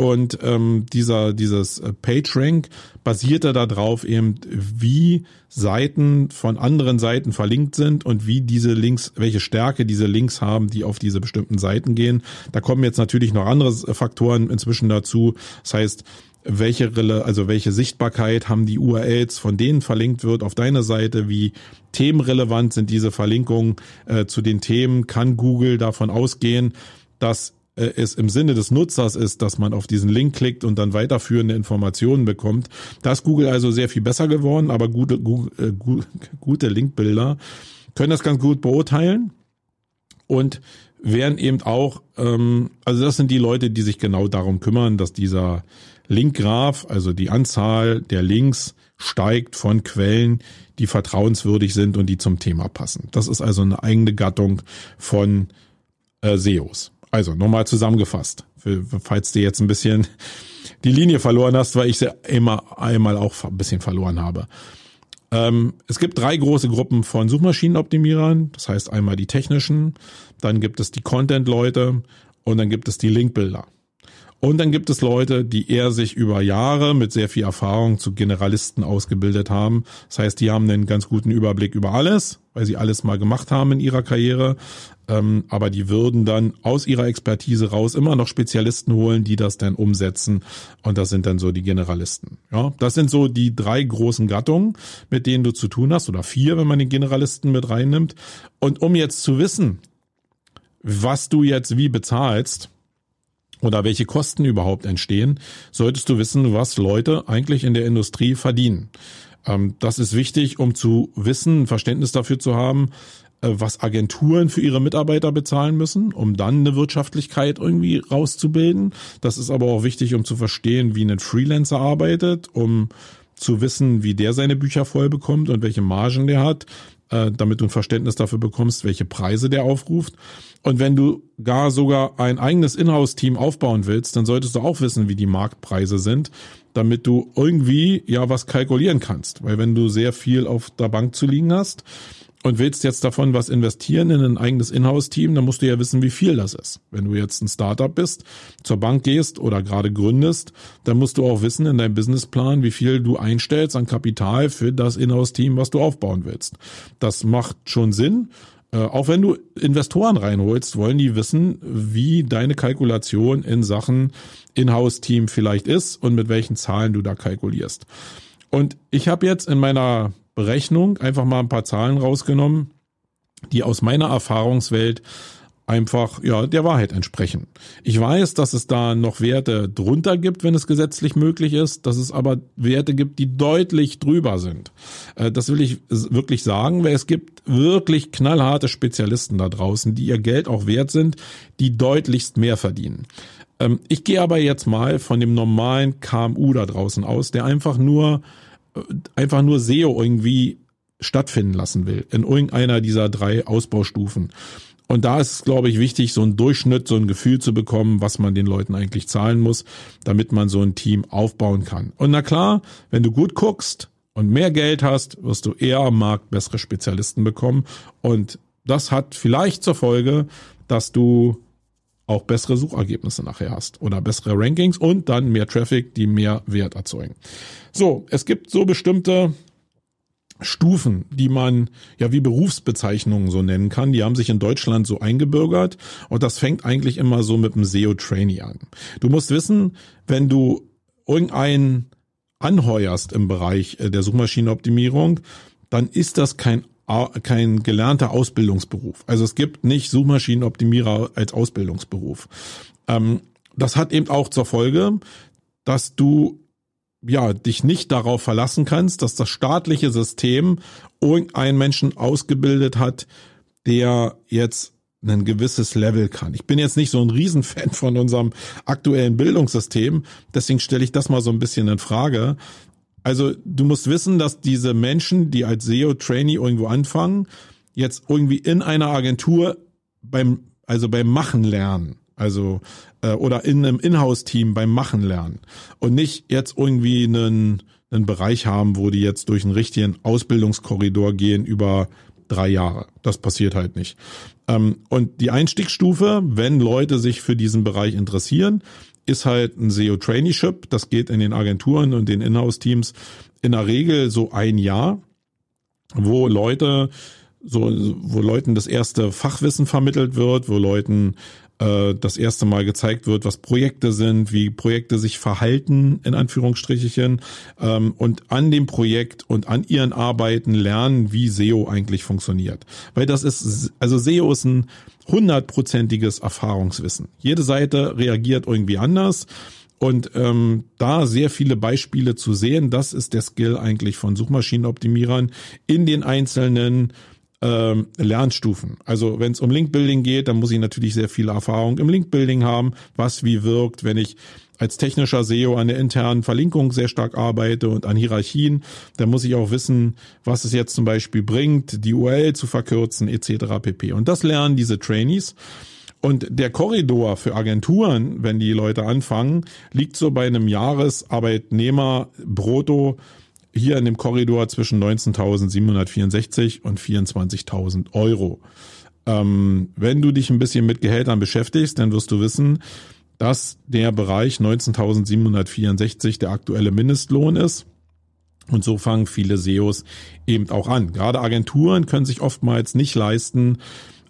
A: Und ähm, dieser, dieses äh, PageRank basierte darauf eben, wie Seiten von anderen Seiten verlinkt sind und wie diese Links, welche Stärke diese Links haben, die auf diese bestimmten Seiten gehen. Da kommen jetzt natürlich noch andere Faktoren inzwischen dazu. Das heißt, welche also welche Sichtbarkeit haben die URLs, von denen verlinkt wird auf deine Seite, wie themenrelevant sind diese Verlinkungen äh, zu den Themen, kann Google davon ausgehen, dass äh, es im Sinne des Nutzers ist, dass man auf diesen Link klickt und dann weiterführende Informationen bekommt. Da ist Google also sehr viel besser geworden, aber gute, gute, äh, gute Linkbilder können das ganz gut beurteilen und werden eben auch, ähm, also das sind die Leute, die sich genau darum kümmern, dass dieser Linkgraph, also die Anzahl der Links steigt von Quellen, die vertrauenswürdig sind und die zum Thema passen. Das ist also eine eigene Gattung von äh, SEOs. Also nochmal zusammengefasst, für, falls du jetzt ein bisschen die Linie verloren hast, weil ich sie immer einmal auch ein bisschen verloren habe. Ähm, es gibt drei große Gruppen von Suchmaschinenoptimierern. Das heißt einmal die technischen, dann gibt es die Content-Leute und dann gibt es die Linkbilder. Und dann gibt es Leute, die eher sich über Jahre mit sehr viel Erfahrung zu Generalisten ausgebildet haben. Das heißt, die haben einen ganz guten Überblick über alles, weil sie alles mal gemacht haben in ihrer Karriere. Ähm, aber die würden dann aus ihrer Expertise raus immer noch Spezialisten holen, die das dann umsetzen. Und das sind dann so die Generalisten. Ja, das sind so die drei großen Gattungen, mit denen du zu tun hast, oder vier, wenn man den Generalisten mit reinnimmt. Und um jetzt zu wissen, was du jetzt wie bezahlst, oder welche Kosten überhaupt entstehen, solltest du wissen, was Leute eigentlich in der Industrie verdienen. Ähm, das ist wichtig, um zu wissen, Verständnis dafür zu haben, äh, was Agenturen für ihre Mitarbeiter bezahlen müssen, um dann eine Wirtschaftlichkeit irgendwie rauszubilden. Das ist aber auch wichtig, um zu verstehen, wie ein Freelancer arbeitet, um zu wissen, wie der seine Bücher voll bekommt und welche Margen der hat, äh, damit du ein Verständnis dafür bekommst, welche Preise der aufruft. Und wenn du gar sogar ein eigenes Inhouse-Team aufbauen willst, dann solltest du auch wissen, wie die Marktpreise sind, damit du irgendwie ja was kalkulieren kannst. Weil wenn du sehr viel auf der Bank zu liegen hast, und willst jetzt davon was investieren in ein eigenes Inhouse-Team, dann musst du ja wissen, wie viel das ist. Wenn du jetzt ein Startup bist, zur Bank gehst oder gerade gründest, dann musst du auch wissen in deinem Businessplan, wie viel du einstellst an Kapital für das Inhouse-Team, was du aufbauen willst. Das macht schon Sinn. Äh, auch wenn du Investoren reinholst, wollen die wissen, wie deine Kalkulation in Sachen Inhouse-Team vielleicht ist und mit welchen Zahlen du da kalkulierst. Und ich habe jetzt in meiner Berechnung einfach mal ein paar Zahlen rausgenommen, die aus meiner Erfahrungswelt einfach ja der Wahrheit entsprechen. Ich weiß, dass es da noch Werte drunter gibt, wenn es gesetzlich möglich ist, dass es aber Werte gibt, die deutlich drüber sind. Äh, das will ich wirklich sagen, weil es gibt wirklich knallharte Spezialisten da draußen, die ihr Geld auch wert sind, die deutlichst mehr verdienen. Ähm, ich gehe aber jetzt mal von dem normalen KMU da draußen aus, der einfach nur einfach nur SEO irgendwie stattfinden lassen will in irgendeiner dieser drei Ausbaustufen. Und da ist glaube ich, wichtig, so einen Durchschnitt, so ein Gefühl zu bekommen, was man den Leuten eigentlich zahlen muss, damit man so ein Team aufbauen kann. Und na klar, wenn du gut guckst und mehr Geld hast, wirst du eher am Markt bessere Spezialisten bekommen. Und das hat vielleicht zur Folge, dass du auch bessere Suchergebnisse nachher hast oder bessere Rankings und dann mehr Traffic, die mehr Wert erzeugen. So, es gibt so bestimmte Stufen, die man ja wie Berufsbezeichnungen so nennen kann, die haben sich in Deutschland so eingebürgert und das fängt eigentlich immer so mit dem SEO-Trainee an. Du musst wissen, wenn du irgendeinen anheuerst im Bereich äh, der Suchmaschinenoptimierung, dann ist das kein kein gelernter Ausbildungsberuf. Also es gibt nicht Suchmaschinenoptimierer als Ausbildungsberuf. Ähm, das hat eben auch zur Folge, dass du ja dich nicht darauf verlassen kannst, dass das staatliche System irgendeinen Menschen ausgebildet hat, der jetzt ein gewisses Level kann. Ich bin jetzt nicht so ein Riesenfan von unserem aktuellen Bildungssystem, deswegen stelle ich das mal so ein bisschen in Frage. Also du musst wissen, dass diese Menschen, die als SEO-Trainee irgendwo anfangen, jetzt irgendwie in einer Agentur beim, also beim Machen lernen. Also äh, oder in einem Inhouse-Team beim Machen lernen. Und nicht jetzt irgendwie einen, einen Bereich haben, wo die jetzt durch einen richtigen Ausbildungskorridor gehen über drei Jahre. Das passiert halt nicht. Ähm, und die Einstiegsstufe, wenn Leute sich für diesen Bereich interessieren, ist halt ein SEO-Traineeship. Das geht in den Agenturen und den Inhouse-Teams in der Regel so ein Jahr, wo Leute so, wo Leuten das erste Fachwissen vermittelt wird, wo Leuten äh, das erste Mal gezeigt wird, was Projekte sind, wie Projekte sich verhalten, in Anführungsstrichen, ähm, und an dem Projekt und an ihren Arbeiten lernen, wie SEO eigentlich funktioniert. Weil das ist, also SEO ist ein hundertprozentiges Erfahrungswissen. Jede Seite reagiert irgendwie anders. Und ähm, da sehr viele Beispiele zu sehen, das ist der Skill eigentlich von Suchmaschinenoptimierern in den einzelnen ähm, Lernstufen. Also wenn es um Linkbuilding geht, dann muss ich natürlich sehr viel Erfahrung im Linkbuilding haben, was wie wirkt, wenn ich als technischer SEO an der internen Verlinkung sehr stark arbeite und an Hierarchien, dann muss ich auch wissen, was es jetzt zum Beispiel bringt, die URL zu verkürzen etc. pp. Und das lernen diese Trainees. Und der Korridor für Agenturen, wenn die Leute anfangen, liegt so bei einem Jahresarbeitnehmer brutto hier in dem Korridor zwischen 19.764 und 24.000 Euro. Ähm, wenn du dich ein bisschen mit Gehältern beschäftigst, dann wirst du wissen, dass der Bereich 19.764 der aktuelle Mindestlohn ist. Und so fangen viele SEOs eben auch an. Gerade Agenturen können sich oftmals nicht leisten,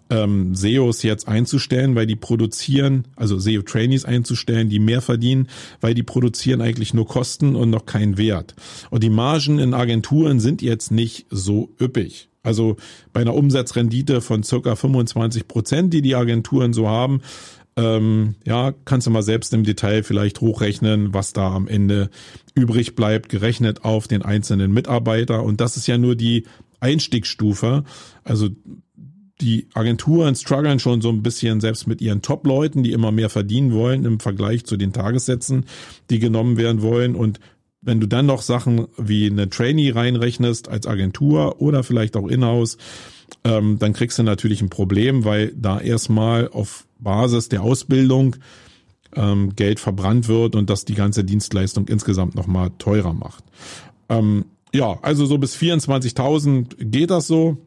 A: ähm, SEOs jetzt einzustellen, weil die produzieren, also SEO-Trainees einzustellen, die mehr verdienen, weil die produzieren eigentlich nur Kosten und noch keinen Wert. Und die Margen in Agenturen sind jetzt nicht so üppig. Also bei einer Umsatzrendite von circa 25 Prozent, die die Agenturen so haben, ähm, ja, kannst du mal selbst im Detail vielleicht hochrechnen, was da am Ende übrig bleibt, gerechnet auf den einzelnen Mitarbeiter. Und das ist ja nur die Einstiegsstufe. Also die Agenturen strugglen schon so ein bisschen selbst mit ihren Top-Leuten, die immer mehr verdienen wollen im Vergleich zu den Tagessätzen, die genommen werden wollen. Und wenn du dann noch Sachen wie eine Trainee reinrechnest als Agentur oder vielleicht auch Inhouse, ähm, dann kriegst du natürlich ein Problem, weil da erstmal auf Basis der Ausbildung ähm, Geld verbrannt wird und das die ganze Dienstleistung insgesamt nochmal teurer macht. Ähm, ja, also so bis 24.000 geht das so.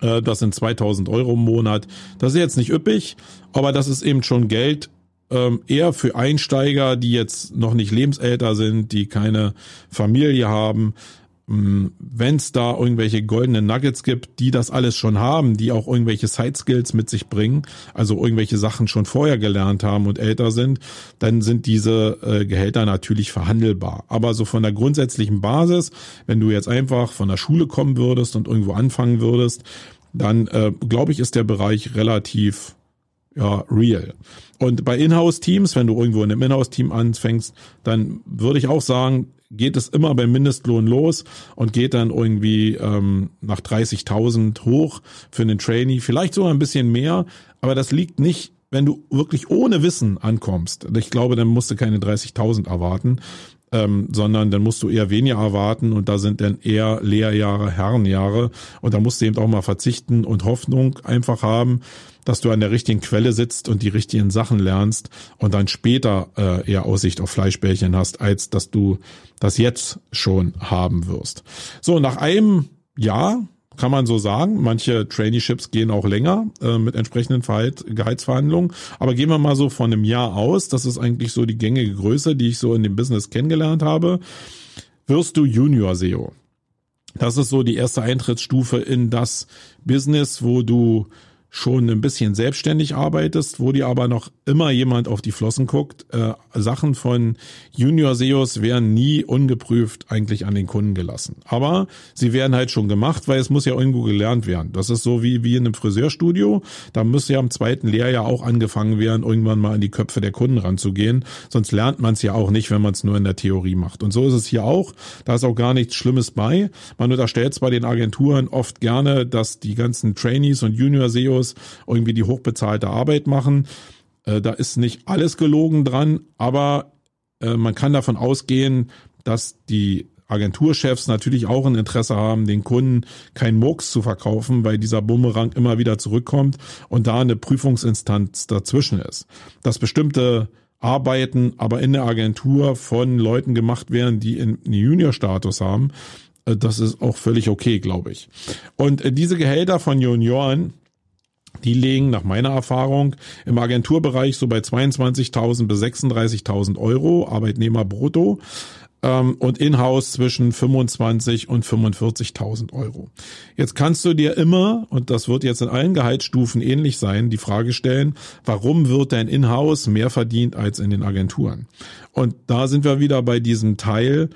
A: Äh, das sind 2000 Euro im Monat. Das ist jetzt nicht üppig, aber das ist eben schon Geld, ähm, eher für Einsteiger, die jetzt noch nicht lebensälter sind, die keine Familie haben, wenn es da irgendwelche goldenen Nuggets gibt, die das alles schon haben, die auch irgendwelche Side Skills mit sich bringen, also irgendwelche Sachen schon vorher gelernt haben und älter sind, dann sind diese äh, Gehälter natürlich verhandelbar. Aber so von der grundsätzlichen Basis, wenn du jetzt einfach von der Schule kommen würdest und irgendwo anfangen würdest, dann äh, glaube ich, ist der Bereich relativ ja, real. Und bei Inhouse-Teams, wenn du irgendwo in einem Inhouse-Team anfängst, dann würde ich auch sagen, geht es immer beim Mindestlohn los und geht dann irgendwie ähm, nach 30.000 hoch für einen Trainee, vielleicht sogar ein bisschen mehr, aber das liegt nicht, wenn du wirklich ohne Wissen ankommst. Ich glaube, dann musst du keine 30.000 erwarten, ähm, sondern dann musst du eher weniger erwarten und da sind dann eher Lehrjahre, Herrenjahre. Und da musst du eben auch mal verzichten und Hoffnung einfach haben, dass du an der richtigen Quelle sitzt und die richtigen Sachen lernst und dann später äh, eher Aussicht auf Fleischbällchen hast, als dass du das jetzt schon haben wirst. So, nach einem Jahr kann man so sagen. Manche Traineeships gehen auch länger äh, mit entsprechenden Verhalt, Gehaltsverhandlungen. Aber gehen wir mal so von einem Jahr aus. Das ist eigentlich so die gängige Größe, die ich so in dem Business kennengelernt habe. Wirst du Junior SEO. Das ist so die erste Eintrittsstufe in das Business, wo du schon ein bisschen selbstständig arbeitest, wo dir aber noch immer jemand auf die Flossen guckt. Äh, Sachen von Junior SEOs werden nie ungeprüft eigentlich an den Kunden gelassen. Aber sie werden halt schon gemacht, weil es muss ja irgendwo gelernt werden. Das ist so wie, wie in einem Friseurstudio. Da muss ja im zweiten Lehrjahr auch angefangen werden, irgendwann mal in die Köpfe der Kunden ranzugehen. Sonst lernt man es ja auch nicht, wenn man es nur in der Theorie macht. Und so ist es hier auch. Da ist auch gar nichts Schlimmes bei. Man unterstellt zwar den Agenturen oft gerne, dass die ganzen Trainees und Junior SEOs Studios irgendwie die hochbezahlte Arbeit machen. Äh, da ist nicht alles gelogen dran, aber äh, man kann davon ausgehen, dass die Agenturchefs natürlich auch ein Interesse haben, den Kunden kein Murks zu verkaufen, weil dieser Bumerang immer wieder zurückkommt und da eine Prüfungsinstanz dazwischen ist. Dass bestimmte Arbeiten aber in der Agentur von Leuten gemacht werden, die einen Junior-Status haben, äh, das ist auch völlig okay, glaube ich. Und diese Gehälter von Junioren, die liegen nach meiner Erfahrung im Agenturbereich so bei 22.000 bis 36.000 Euro Arbeitnehmer brutto ähm, und in-house zwischen 25 und 45.000 Euro. Jetzt kannst du dir immer, und das wird jetzt in allen Gehaltsstufen ähnlich sein, die Frage stellen, warum wird dein in-house mehr verdient als in den Agenturen? Und da sind wir wieder bei diesem Teil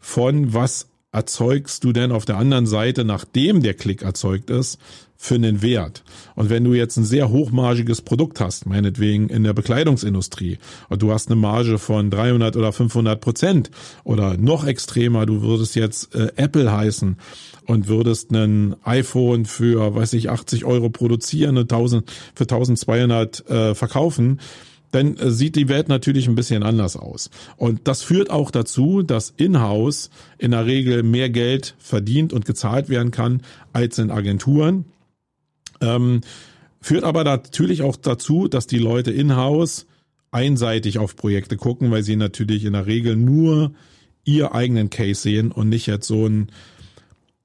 A: von was erzeugst du denn auf der anderen Seite, nachdem der Klick erzeugt ist, für einen Wert. Und wenn du jetzt ein sehr hochmargiges Produkt hast, meinetwegen in der Bekleidungsindustrie, und du hast eine Marge von 300 oder 500 Prozent oder noch extremer, du würdest jetzt äh, Apple heißen und würdest ein iPhone für, weiß ich, 80 Euro produzieren und 1000, für 1200 äh, verkaufen, dann äh, sieht die Welt natürlich ein bisschen anders aus. Und das führt auch dazu, dass in-house in der Regel mehr Geld verdient und gezahlt werden kann als in Agenturen. Ähm, führt aber natürlich auch dazu, dass die Leute in-house einseitig auf Projekte gucken, weil sie natürlich in der Regel nur ihr eigenen Case sehen und nicht jetzt so einen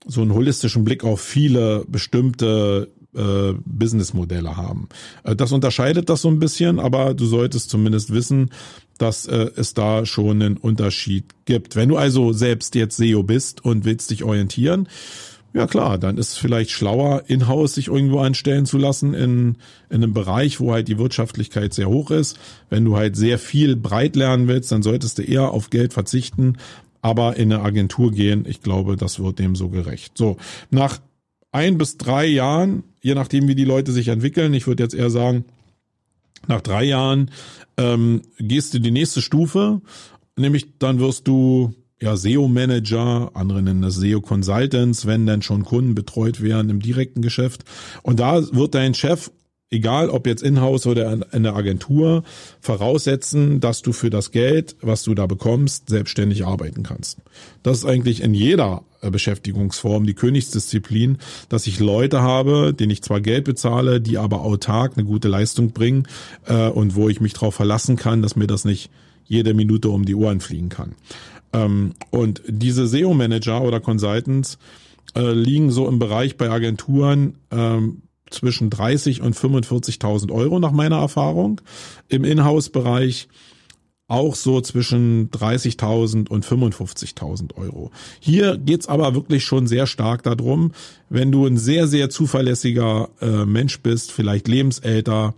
A: so einen holistischen Blick auf viele bestimmte äh, Businessmodelle haben. Äh, das unterscheidet das so ein bisschen, aber du solltest zumindest wissen, dass äh, es da schon einen Unterschied gibt. Wenn du also selbst jetzt SEO bist und willst dich orientieren, ja klar, dann ist es vielleicht schlauer, in-house sich irgendwo anstellen zu lassen in, in einem Bereich, wo halt die Wirtschaftlichkeit sehr hoch ist. Wenn du halt sehr viel breit lernen willst, dann solltest du eher auf Geld verzichten, aber in eine Agentur gehen. Ich glaube, das wird dem so gerecht. So, nach ein bis drei Jahren, je nachdem wie die Leute sich entwickeln, ich würde jetzt eher sagen, nach drei Jahren ähm, gehst du die nächste Stufe, nämlich dann wirst du ja, SEO-Manager, andere nennen das SEO-Consultants, wenn dann schon Kunden betreut werden im direkten Geschäft. Und da wird dein Chef egal ob jetzt in-house oder in der Agentur, voraussetzen, dass du für das Geld, was du da bekommst, selbstständig arbeiten kannst. Das ist eigentlich in jeder äh, Beschäftigungsform die Königsdisziplin, dass ich Leute habe, denen ich zwar Geld bezahle, die aber autark eine gute Leistung bringen äh, und wo ich mich darauf verlassen kann, dass mir das nicht jede Minute um die Ohren fliegen kann. Ähm, und diese SEO-Manager oder Consultants äh, liegen so im Bereich bei Agenturen ähm, zwischen 30 und 45.000 Euro nach meiner Erfahrung. Im Inhouse-Bereich auch so zwischen 30.000 und 55.000 Euro. Hier geht's aber wirklich schon sehr stark darum, wenn du ein sehr, sehr zuverlässiger äh, Mensch bist, vielleicht lebensälter,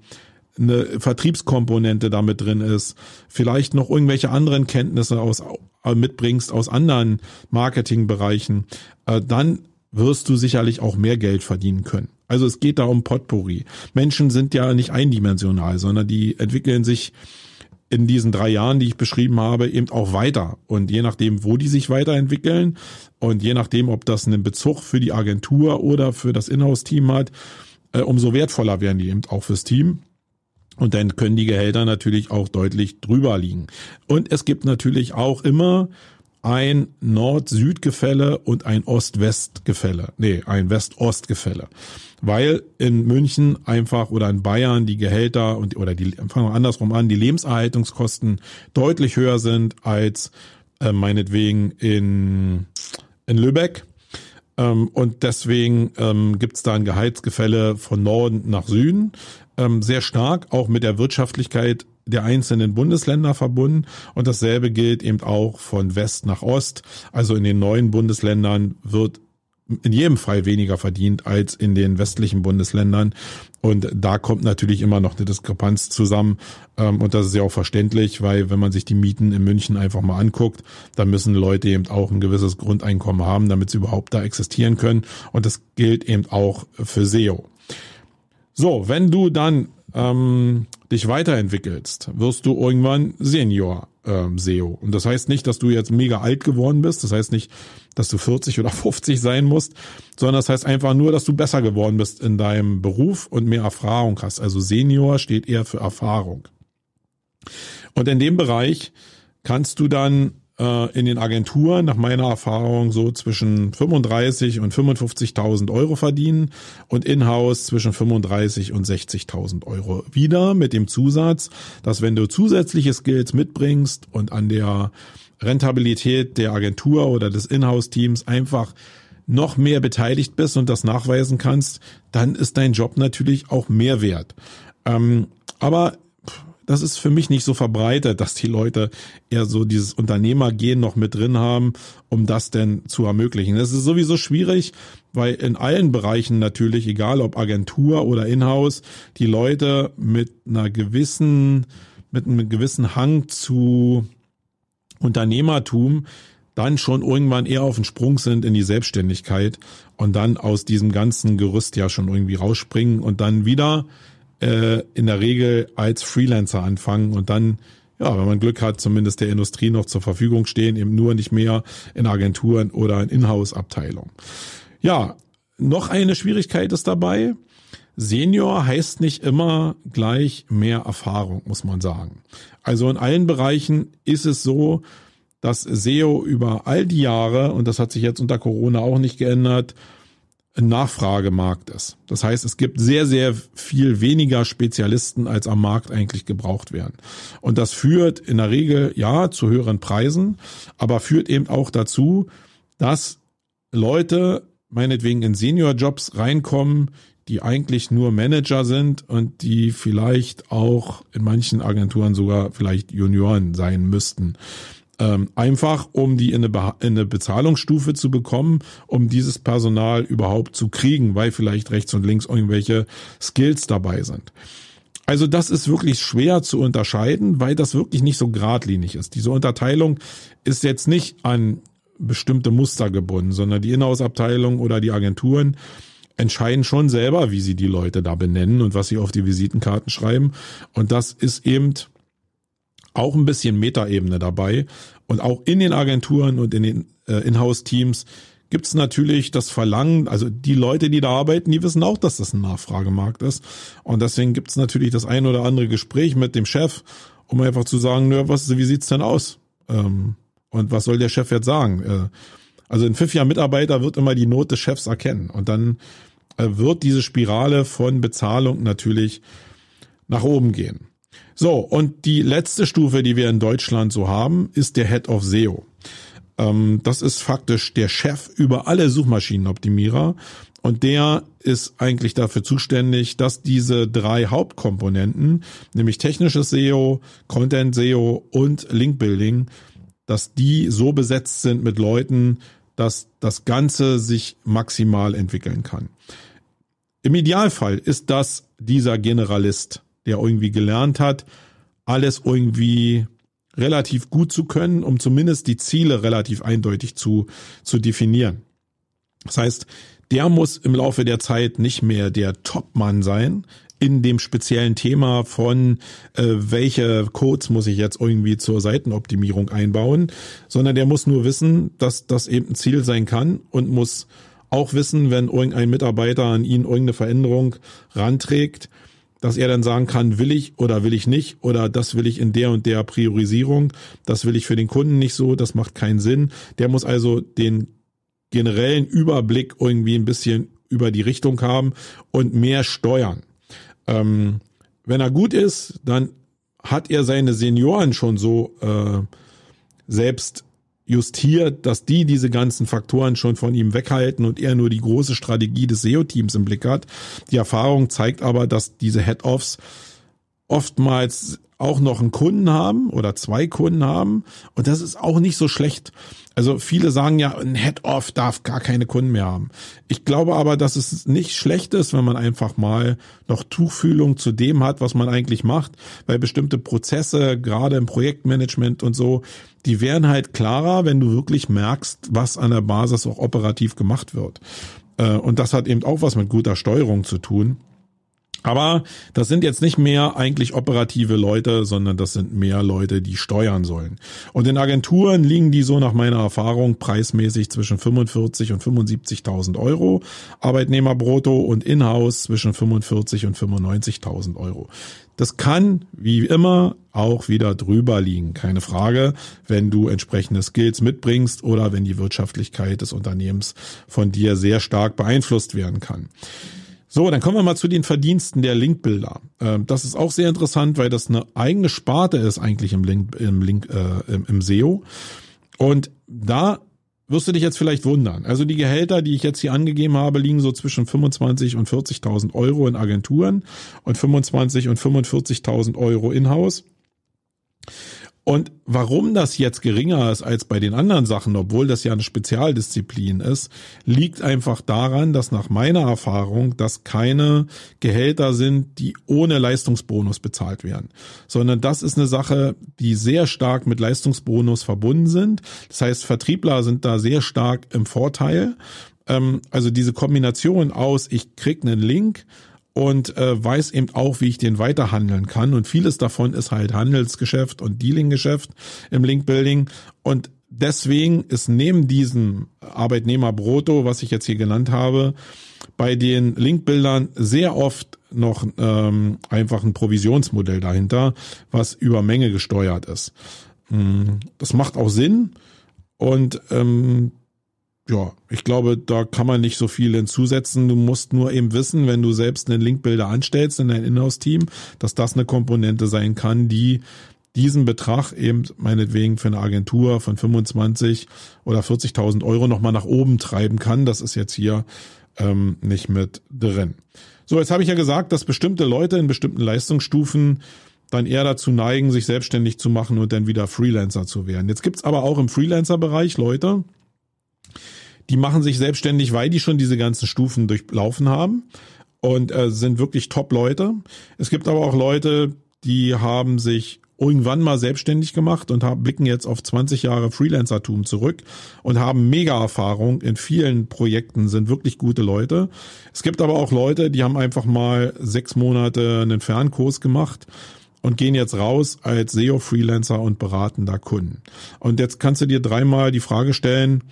A: eine Vertriebskomponente damit drin ist, vielleicht noch irgendwelche anderen Kenntnisse aus, mitbringst aus anderen Marketingbereichen, äh, dann wirst du sicherlich auch mehr Geld verdienen können. Also es geht da um Potpourri. Menschen sind ja nicht eindimensional, sondern die entwickeln sich in diesen drei Jahren, die ich beschrieben habe, eben auch weiter. Und je nachdem, wo die sich weiterentwickeln und je nachdem, ob das einen Bezug für die Agentur oder für das Inhouse-Team hat, äh, umso wertvoller werden die eben auch fürs Team. Und dann können die Gehälter natürlich auch deutlich drüber liegen. Und es gibt natürlich auch immer ein Nord-Süd-Gefälle und ein Ost-West-Gefälle. Nee, ein West-Ost-Gefälle. Weil in München einfach oder in Bayern die Gehälter und oder die fangen wir andersrum an, die Lebenserhaltungskosten deutlich höher sind als äh, meinetwegen in, in Lübeck. Ähm, und deswegen ähm, gibt es da ein Gehaltsgefälle von Norden nach Süden. Ähm, sehr stark, auch mit der Wirtschaftlichkeit der einzelnen Bundesländer verbunden und dasselbe gilt eben auch von West nach Ost. Also in den neuen Bundesländern wird in jedem Fall weniger verdient als in den westlichen Bundesländern. Und da kommt natürlich immer noch eine Diskrepanz zusammen. Ähm, und das ist ja auch verständlich, weil wenn man sich die Mieten in München einfach mal anguckt, dann müssen Leute eben auch ein gewisses Grundeinkommen haben, damit sie überhaupt da existieren können. Und das gilt eben auch für SEO. So, wenn du dann ähm, dich weiterentwickelst, wirst du irgendwann Senior ähm, SEO. Und das heißt nicht, dass du jetzt mega alt geworden bist. Das heißt nicht, dass du 40 oder 50 sein musst, sondern das heißt einfach nur, dass du besser geworden bist in deinem Beruf und mehr Erfahrung hast. Also Senior steht eher für Erfahrung. Und in dem Bereich kannst du dann in den Agenturen nach meiner Erfahrung so zwischen 35 und 55.000 Euro verdienen und in-house zwischen 35 und 60.000 Euro. Wieder mit dem Zusatz, dass wenn du zusätzliche Skills mitbringst und an der Rentabilität der Agentur oder des Inhouse-Teams einfach noch mehr beteiligt bist und das nachweisen kannst, dann ist dein Job natürlich auch mehr wert. Ähm, aber das ist für mich nicht so verbreitet, dass die Leute eher so dieses Unternehmergehen noch mit drin haben, um das denn zu ermöglichen. Das ist sowieso schwierig, weil in allen Bereichen natürlich, egal ob Agentur oder Inhouse, die Leute mit einer gewissen, mit einem gewissen Hang zu Unternehmertum dann schon irgendwann eher auf den Sprung sind in die Selbstständigkeit und dann aus diesem ganzen Gerüst ja schon irgendwie rausspringen und dann wieder äh, in der Regel als Freelancer anfangen und dann, ja, wenn man Glück hat, zumindest der Industrie noch zur Verfügung stehen, eben nur nicht mehr in Agenturen oder in Inhouse-Abteilungen. Ja, noch eine Schwierigkeit ist dabei. Senior heißt nicht immer gleich mehr Erfahrung, muss man sagen. Also in allen Bereichen ist es so, dass SEO über all die Jahre, und das hat sich jetzt unter Corona auch nicht geändert, Nachfragemarkt ist. Das heißt, es gibt sehr, sehr viel weniger Spezialisten, als am Markt eigentlich gebraucht werden. Und das führt in der Regel, ja, zu höheren Preisen, aber führt eben auch dazu, dass Leute meinetwegen in Seniorjobs reinkommen, die eigentlich nur Manager sind und die vielleicht auch in manchen Agenturen sogar vielleicht Junioren sein müssten. Ähm, einfach, um die in eine, Be in eine Bezahlungsstufe zu bekommen, um dieses Personal überhaupt zu kriegen, weil vielleicht rechts und links irgendwelche Skills dabei sind. Also das ist wirklich schwer zu unterscheiden, weil das wirklich nicht so geradlinig ist. Diese Unterteilung ist jetzt nicht an bestimmte Muster gebunden, sondern die Inhouse-Abteilung oder die Agenturen entscheiden schon selber, wie sie die Leute da benennen und was sie auf die Visitenkarten schreiben. Und das ist eben auch ein bisschen Metaebene dabei. Und auch in den Agenturen und in den äh, Inhouse-Teams gibt es natürlich das Verlangen, also die Leute, die da arbeiten, die wissen auch, dass das ein Nachfragemarkt ist. Und deswegen gibt es natürlich das ein oder andere Gespräch mit dem Chef, um einfach zu sagen, nö, was, wie sieht's denn aus? Ähm, und was soll der Chef jetzt sagen? Äh, also ein pfiffiger Mitarbeiter wird immer die Not des Chefs erkennen. Und dann äh, wird diese Spirale von Bezahlung natürlich nach oben gehen. So, und die letzte Stufe, die wir in Deutschland so haben, ist der Head of SEO. Ähm, das ist faktisch der Chef über alle Suchmaschinenoptimierer und der ist eigentlich dafür zuständig, dass diese drei Hauptkomponenten, nämlich technisches SEO, Content SEO und Link Building, dass die so besetzt sind mit Leuten, dass das Ganze sich maximal entwickeln kann. Im Idealfall ist das dieser Generalist, der irgendwie gelernt hat, alles irgendwie relativ gut zu können, um zumindest die Ziele relativ eindeutig zu, zu definieren. Das heißt, der muss im Laufe der Zeit nicht mehr der Topmann sein in dem speziellen Thema von äh, welche Codes muss ich jetzt irgendwie zur Seitenoptimierung einbauen, sondern der muss nur wissen, dass das eben ein Ziel sein kann und muss auch wissen, wenn irgendein Mitarbeiter an ihn irgendeine Veränderung ranträgt, dass er dann sagen kann, will ich oder will ich nicht oder das will ich in der und der Priorisierung, das will ich für den Kunden nicht so, das macht keinen Sinn. Der muss also den generellen Überblick irgendwie ein bisschen über die Richtung haben und mehr steuern. Ähm, wenn er gut ist, dann hat er seine Senioren schon so äh, selbst justiert, dass die diese ganzen Faktoren schon von ihm weghalten und er nur die große Strategie des SEO-Teams im Blick hat. Die Erfahrung zeigt aber, dass diese Head-Offs oftmals auch noch einen Kunden haben oder zwei Kunden haben und das ist auch nicht so schlecht. Also viele sagen ja, ein Head-Off darf gar keine Kunden mehr haben. Ich glaube aber, dass es nicht schlecht ist, wenn man einfach mal noch Tuchfühlung zu dem hat, was man eigentlich macht, weil bestimmte Prozesse, gerade im Projektmanagement und so, die werden halt klarer, wenn du wirklich merkst, was an der Basis auch operativ gemacht wird. Äh, und das hat eben auch was mit guter Steuerung zu tun. Aber das sind jetzt nicht mehr eigentlich operative Leute, sondern das sind mehr Leute, die steuern sollen. Und in Agenturen liegen die so nach meiner Erfahrung preismäßig zwischen 45 und 75.000 Euro, Arbeitnehmerbrutto und Inhouse zwischen 45 und 95.000 Euro. Das kann, wie immer, auch wieder drüber liegen, keine Frage, wenn du entsprechende Skills mitbringst oder wenn die Wirtschaftlichkeit des Unternehmens von dir sehr stark beeinflusst werden kann. So, dann kommen wir mal zu den Verdiensten der Linkbilder. Ähm, das ist auch sehr interessant, weil das eine eigene Sparte ist eigentlich im Link, im Link, äh, im, im SEO. Und da wirst du dich jetzt vielleicht wundern. Also die Gehälter, die ich jetzt hier angegeben habe, liegen so zwischen 25 und 40.000 Euro in Agenturen und 25 und 45.000 Euro in-house. Und warum das jetzt geringer ist als bei den anderen Sachen, obwohl das ja eine Spezialdisziplin ist, liegt einfach daran, dass nach meiner Erfahrung das keine Gehälter sind, die ohne Leistungsbonus bezahlt werden, sondern das ist eine Sache, die sehr stark mit Leistungsbonus verbunden sind. Das heißt, Vertriebler sind da sehr stark im Vorteil. Ähm, also diese Kombination aus, ich krieg einen Link, und äh, weiß eben auch, wie ich den weiterhandeln kann. Und vieles davon ist halt Handelsgeschäft und Dealinggeschäft im Linkbuilding. Und deswegen ist neben diesem Arbeitnehmerbrutto, was ich jetzt hier genannt habe, bei den Linkbildern sehr oft noch ähm, einfach ein Provisionsmodell dahinter, was über Menge gesteuert ist. Hm, das macht auch Sinn und ähm, ja, ich glaube, da kann man nicht so viel hinzusetzen. Du musst nur eben wissen, wenn du selbst einen Linkbilder anstellst in dein Inhouse-Team, dass das eine Komponente sein kann, die diesen Betrag eben meinetwegen für eine Agentur von 25 oder 40.000 Euro nochmal nach oben treiben kann. Das ist jetzt hier ähm, nicht mit drin. So, jetzt habe ich ja gesagt, dass bestimmte Leute in bestimmten Leistungsstufen dann eher dazu neigen, sich selbstständig zu machen und dann wieder Freelancer zu werden. Jetzt gibt's aber auch im Freelancer-Bereich Leute, die machen sich selbstständig, weil die schon diese ganzen Stufen durchlaufen haben und äh, sind wirklich Top-Leute. Es gibt aber auch Leute, die haben sich irgendwann mal selbstständig gemacht und haben, blicken jetzt auf 20 Jahre Freelancertum zurück und haben mega Erfahrung in vielen Projekten, sind wirklich gute Leute. Es gibt aber auch Leute, die haben einfach mal sechs Monate einen Fernkurs gemacht und gehen jetzt raus als SEO-Freelancer und beraten da Kunden. Und jetzt kannst du dir dreimal die Frage stellen,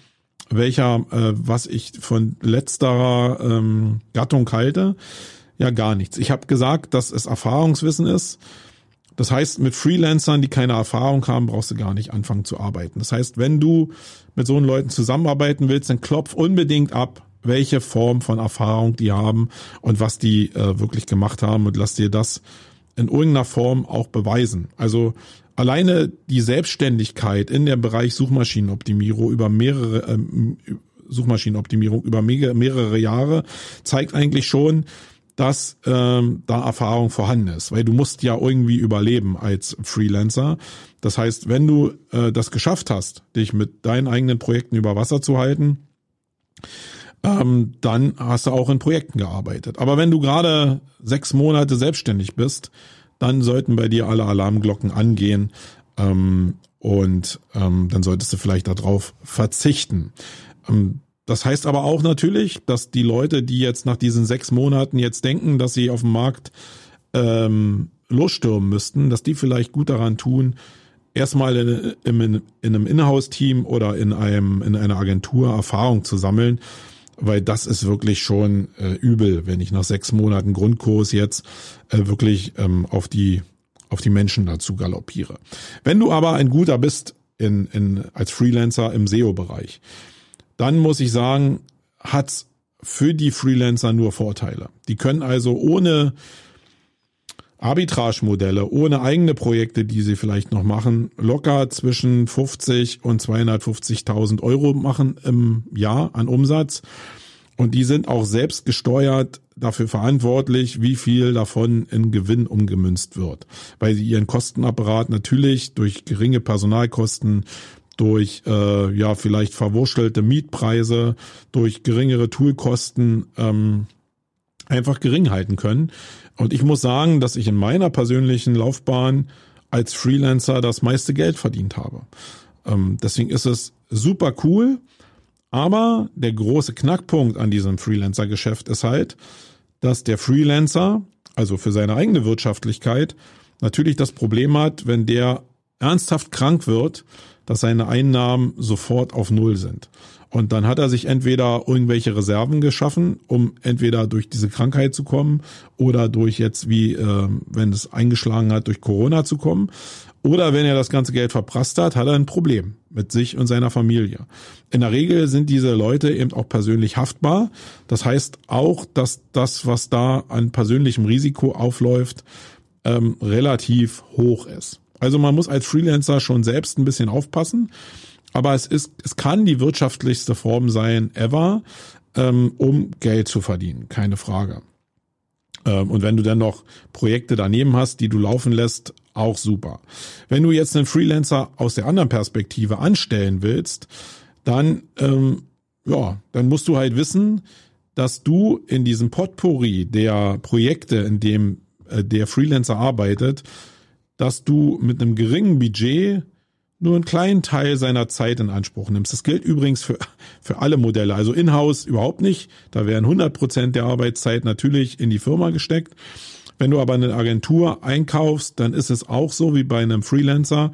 A: welcher, äh, was ich von letzterer ähm, Gattung halte. Ja, gar nichts. Ich habe gesagt, dass es Erfahrungswissen ist. Das heißt, mit Freelancern, die keine Erfahrung haben, brauchst du gar nicht anfangen zu arbeiten. Das heißt, wenn du mit so einen Leuten zusammenarbeiten willst, dann klopf unbedingt ab, welche Form von Erfahrung die haben und was die äh, wirklich gemacht haben und lass dir das in irgendeiner Form auch beweisen. Also alleine die Selbstständigkeit in dem Bereich Suchmaschinenoptimierung über mehrere ähm, Suchmaschinenoptimierung über mehrere Jahre zeigt eigentlich schon, dass ähm, da Erfahrung vorhanden ist, weil du musst ja irgendwie überleben als Freelancer. Das heißt, wenn du äh, das geschafft hast, dich mit deinen eigenen Projekten über Wasser zu halten, ähm, dann hast du auch in Projekten gearbeitet. Aber wenn du gerade sechs Monate selbstständig bist, dann sollten bei dir alle Alarmglocken angehen ähm, und ähm, dann solltest du vielleicht darauf verzichten. Ähm, das heißt aber auch natürlich, dass die Leute, die jetzt nach diesen sechs Monaten jetzt denken, dass sie auf dem Markt ähm, losstürmen müssten, dass die vielleicht gut daran tun, erstmal in, in, in einem Inhouse-Team oder in einem in einer Agentur Erfahrung zu sammeln, weil das ist wirklich schon äh, übel, wenn ich nach sechs Monaten Grundkurs jetzt äh, wirklich ähm, auf die auf die Menschen dazu galoppiere. Wenn du aber ein guter bist in, in als Freelancer im SEO-Bereich, dann muss ich sagen, hat's für die Freelancer nur Vorteile. Die können also ohne Arbitrage-Modelle, ohne eigene Projekte, die sie vielleicht noch machen, locker zwischen 50 und 250.000 Euro machen im Jahr an Umsatz. Und die sind auch selbst gesteuert dafür verantwortlich, wie viel davon in Gewinn umgemünzt wird. Weil sie ihren Kostenapparat natürlich durch geringe Personalkosten, durch äh, ja vielleicht verwurschelte Mietpreise, durch geringere Toolkosten ähm, einfach gering halten können. Und ich muss sagen, dass ich in meiner persönlichen Laufbahn als Freelancer das meiste Geld verdient habe. Ähm, deswegen ist es super cool. Aber der große Knackpunkt an diesem Freelancer-Geschäft ist halt, dass der Freelancer, also für seine eigene Wirtschaftlichkeit, natürlich das Problem hat, wenn der ernsthaft krank wird, dass seine Einnahmen sofort auf Null sind. Und dann hat er sich entweder irgendwelche Reserven geschaffen, um entweder durch diese Krankheit zu kommen oder durch jetzt, wie äh, wenn es eingeschlagen hat, durch Corona zu kommen. Oder wenn er das ganze Geld verprasst hat, hat er ein Problem mit sich und seiner Familie. In der Regel sind diese Leute eben auch persönlich haftbar. Das heißt auch, dass das, was da an persönlichem Risiko aufläuft, ähm, relativ hoch ist. Also man muss als Freelancer schon selbst ein bisschen aufpassen. Aber es ist, es kann die wirtschaftlichste Form sein ever, ähm, um Geld zu verdienen. Keine Frage. Ähm, und wenn du dann noch Projekte daneben hast, die du laufen lässt, auch super. Wenn du jetzt einen Freelancer aus der anderen Perspektive anstellen willst, dann, ähm, ja, dann musst du halt wissen, dass du in diesem Potpourri der Projekte, in dem äh, der Freelancer arbeitet, dass du mit einem geringen Budget nur einen kleinen Teil seiner Zeit in Anspruch nimmst. Das gilt übrigens für, für alle Modelle. Also in-house überhaupt nicht. Da werden 100 Prozent der Arbeitszeit natürlich in die Firma gesteckt. Wenn du aber eine Agentur einkaufst, dann ist es auch so wie bei einem Freelancer.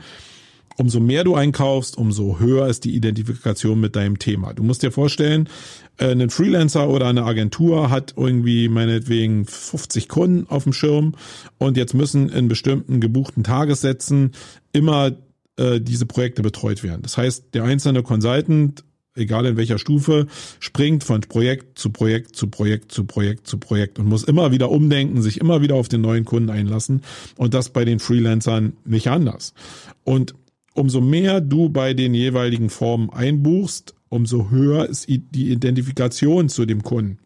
A: Umso mehr du einkaufst, umso höher ist die Identifikation mit deinem Thema. Du musst dir vorstellen, äh, ein Freelancer oder eine Agentur hat irgendwie meinetwegen 50 Kunden auf dem Schirm und jetzt müssen in bestimmten gebuchten Tagessätzen immer äh, diese Projekte betreut werden. Das heißt, der einzelne Consultant egal in welcher Stufe, springt von Projekt zu Projekt zu Projekt zu Projekt zu Projekt und muss immer wieder umdenken, sich immer wieder auf den neuen Kunden einlassen und das bei den Freelancern nicht anders. Und umso mehr du bei den jeweiligen Formen einbuchst, umso höher ist die Identifikation zu dem Kunden.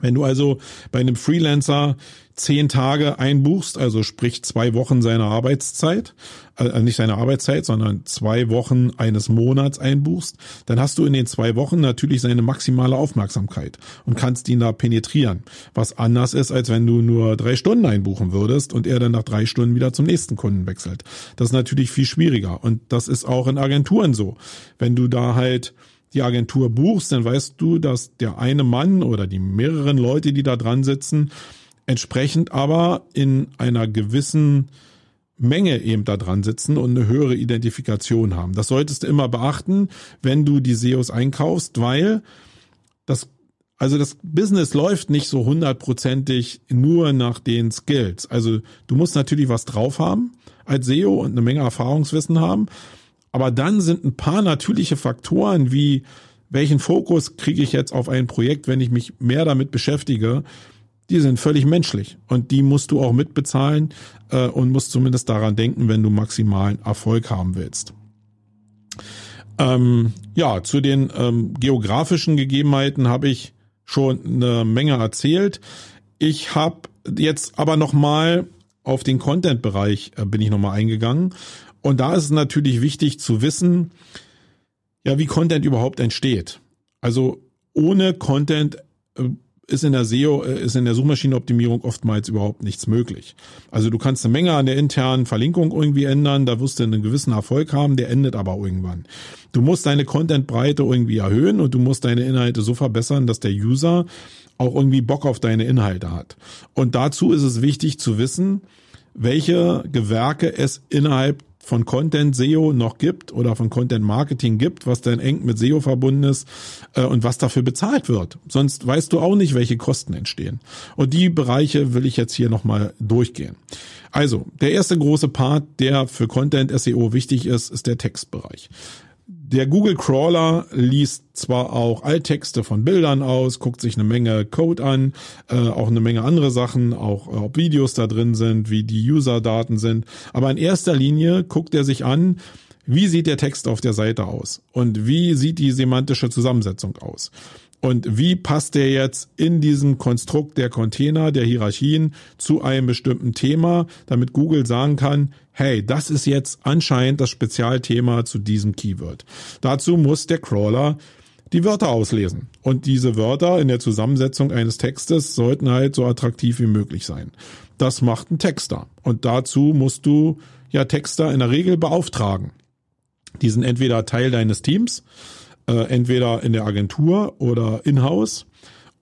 A: Wenn du also bei einem Freelancer zehn Tage einbuchst, also sprich zwei Wochen seiner Arbeitszeit, äh, nicht seine Arbeitszeit, sondern zwei Wochen eines Monats einbuchst, dann hast du in den zwei Wochen natürlich seine maximale Aufmerksamkeit und kannst ihn da penetrieren. Was anders ist, als wenn du nur drei Stunden einbuchen würdest und er dann nach drei Stunden wieder zum nächsten Kunden wechselt. Das ist natürlich viel schwieriger und das ist auch in Agenturen so. Wenn du da halt die Agentur buchst, dann weißt du, dass der eine Mann oder die mehreren Leute, die da dran sitzen, entsprechend aber in einer gewissen Menge eben da dran sitzen und eine höhere Identifikation haben. Das solltest du immer beachten, wenn du die SEOs einkaufst, weil das also das Business läuft nicht so hundertprozentig nur nach den Skills. Also du musst natürlich was drauf haben als SEO und eine Menge Erfahrungswissen haben. Aber dann sind ein paar natürliche Faktoren wie welchen Fokus kriege ich jetzt auf ein Projekt, wenn ich mich mehr damit beschäftige, die sind völlig menschlich und die musst du auch mitbezahlen äh, und musst zumindest daran denken, wenn du maximalen Erfolg haben willst. Ähm, ja, zu den ähm, geografischen Gegebenheiten habe ich schon eine Menge erzählt. Ich habe jetzt aber noch mal auf den Content-Bereich äh, bin ich noch mal eingegangen und da ist es natürlich wichtig zu wissen, ja, wie Content überhaupt entsteht. Also ohne Content äh, ist in der SEO, äh, ist in der Suchmaschinenoptimierung oftmals überhaupt nichts möglich. Also du kannst eine Menge an der internen Verlinkung irgendwie ändern, da wirst du einen gewissen Erfolg haben, der endet aber irgendwann. Du musst deine Contentbreite irgendwie erhöhen und du musst deine Inhalte so verbessern, dass der User auch irgendwie Bock auf deine Inhalte hat. Und dazu ist es wichtig zu wissen, welche Gewerke es innerhalb von Content SEO noch gibt oder von Content Marketing gibt, was dann eng mit SEO verbunden ist äh, und was dafür bezahlt wird. Sonst weißt du auch nicht, welche Kosten entstehen. Und die Bereiche will ich jetzt hier nochmal durchgehen. Also, der erste große Part, der für Content SEO wichtig ist, ist der Textbereich. Der Google Crawler liest zwar auch Alttexte von Bildern aus, guckt sich eine Menge Code an, äh, auch eine Menge andere Sachen, auch äh, ob Videos da drin sind, wie die User-Daten sind, aber in erster Linie guckt er sich an, wie sieht der Text auf der Seite aus und wie sieht die semantische Zusammensetzung aus. Und wie passt der jetzt in diesem Konstrukt der Container, der Hierarchien zu einem bestimmten Thema, damit Google sagen kann, hey, das ist jetzt anscheinend das Spezialthema zu diesem Keyword. Dazu muss der Crawler die Wörter auslesen. Und diese Wörter in der Zusammensetzung eines Textes sollten halt so attraktiv wie möglich sein. Das macht ein Texter. Und dazu musst du ja Texter in der Regel beauftragen. Die sind entweder Teil deines Teams äh, entweder in der Agentur oder in-house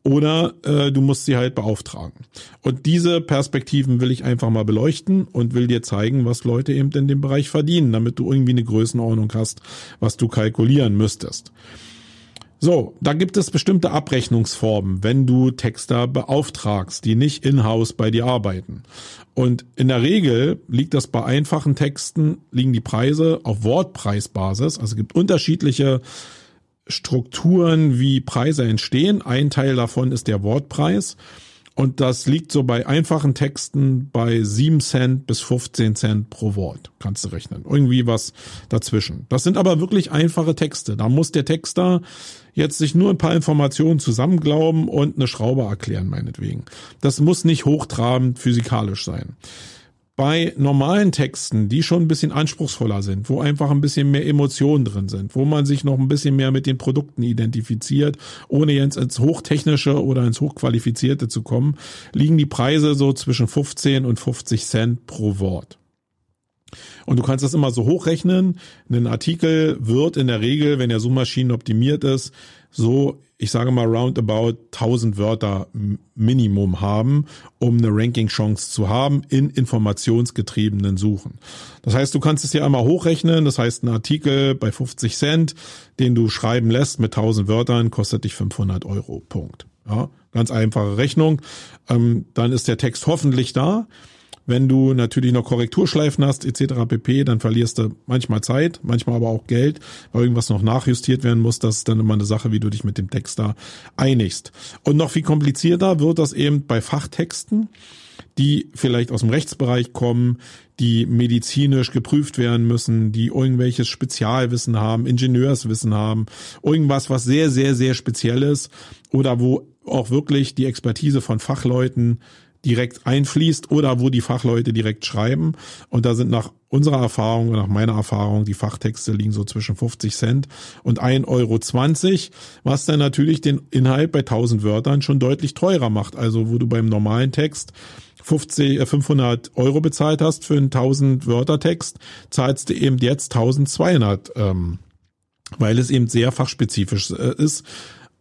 A: oder äh, du musst sie halt beauftragen. Und diese Perspektiven will ich einfach mal beleuchten und will dir zeigen, was Leute eben in dem Bereich verdienen, damit du irgendwie eine Größenordnung hast, was du kalkulieren müsstest. So, da gibt es bestimmte Abrechnungsformen, wenn du Texter beauftragst, die nicht in-house bei dir arbeiten. Und in der Regel liegt das bei einfachen Texten, liegen die Preise auf Wortpreisbasis. Also es gibt unterschiedliche Strukturen, wie Preise entstehen. Ein Teil davon ist der Wortpreis. Und das liegt so bei einfachen Texten bei 7 Cent bis 15 Cent pro Wort. Kannst du rechnen. Irgendwie was dazwischen. Das sind aber wirklich einfache Texte. Da muss der Texter jetzt sich nur ein paar Informationen zusammenglauben und eine Schraube erklären, meinetwegen. Das muss nicht hochtrabend physikalisch sein bei normalen Texten, die schon ein bisschen anspruchsvoller sind, wo einfach ein bisschen mehr Emotionen drin sind, wo man sich noch ein bisschen mehr mit den Produkten identifiziert, ohne jetzt ins Hochtechnische oder ins Hochqualifizierte zu kommen, liegen die Preise so zwischen 15 und 50 Cent pro Wort. Und du kannst das immer so hochrechnen. Ein Artikel wird in der Regel, wenn er Suchmaschinen optimiert ist, so, ich sage mal roundabout 1000 Wörter Minimum haben, um eine Ranking-Chance zu haben in informationsgetriebenen Suchen. Das heißt, du kannst es ja einmal hochrechnen. Das heißt, ein Artikel bei 50 Cent, den du schreiben lässt mit 1000 Wörtern, kostet dich 500 Euro. Punkt. Ja, ganz einfache Rechnung. Ähm, dann ist der Text hoffentlich da. Wenn du natürlich noch Korrekturschleifen hast etc. pp, dann verlierst du manchmal Zeit, manchmal aber auch Geld, weil irgendwas noch nachjustiert werden muss. Das ist dann immer eine Sache, wie du dich mit dem Text da einigst. Und noch viel komplizierter wird das eben bei Fachtexten, die vielleicht aus dem Rechtsbereich kommen, die medizinisch geprüft werden müssen, die irgendwelches Spezialwissen haben, Ingenieurswissen haben, irgendwas, was sehr, sehr, sehr speziell ist oder wo auch wirklich die Expertise von Fachleuten direkt einfließt oder wo die Fachleute direkt schreiben. Und da sind nach unserer Erfahrung, nach meiner Erfahrung, die Fachtexte liegen so zwischen 50 Cent und 1,20 Euro, was dann natürlich den Inhalt bei 1000 Wörtern schon deutlich teurer macht. Also wo du beim normalen Text 50, 500 äh, Euro bezahlt hast für einen 1000 Wörter Text, zahlst du eben jetzt 1200, ähm, weil es eben sehr fachspezifisch äh, ist.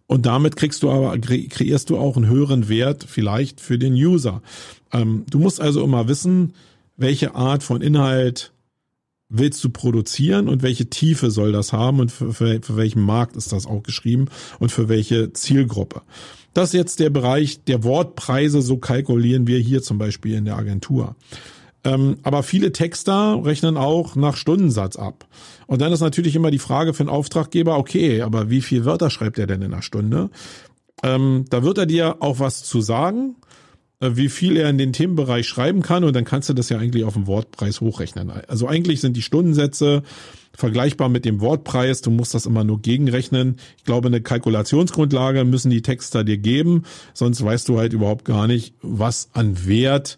A: Und damit kriegst du aber, kreierst du auch einen höheren Wert vielleicht für den User. Ähm, du musst also immer wissen, welche Art von Inhalt willst du produzieren und welche Tiefe soll das haben und für, für, für welchen Markt ist das auch geschrieben und für welche Zielgruppe. Das ist jetzt der Bereich der Wortpreise, so kalkulieren wir hier zum Beispiel in der Agentur. Ähm, aber viele Texter rechnen auch nach Stundensatz ab. Und dann ist natürlich immer die Frage für einen Auftraggeber, okay, aber wie viel Wörter schreibt er denn in einer Stunde? Ähm, da wird er dir auch was zu sagen, äh, wie viel er in den Themenbereich schreiben kann und dann kannst du das ja eigentlich auf den Wortpreis hochrechnen. Also eigentlich sind die Stundensätze vergleichbar mit dem Wortpreis. Du musst das immer nur gegenrechnen. Ich glaube, eine Kalkulationsgrundlage müssen die Texter dir geben, sonst weißt du halt überhaupt gar nicht, was an Wert,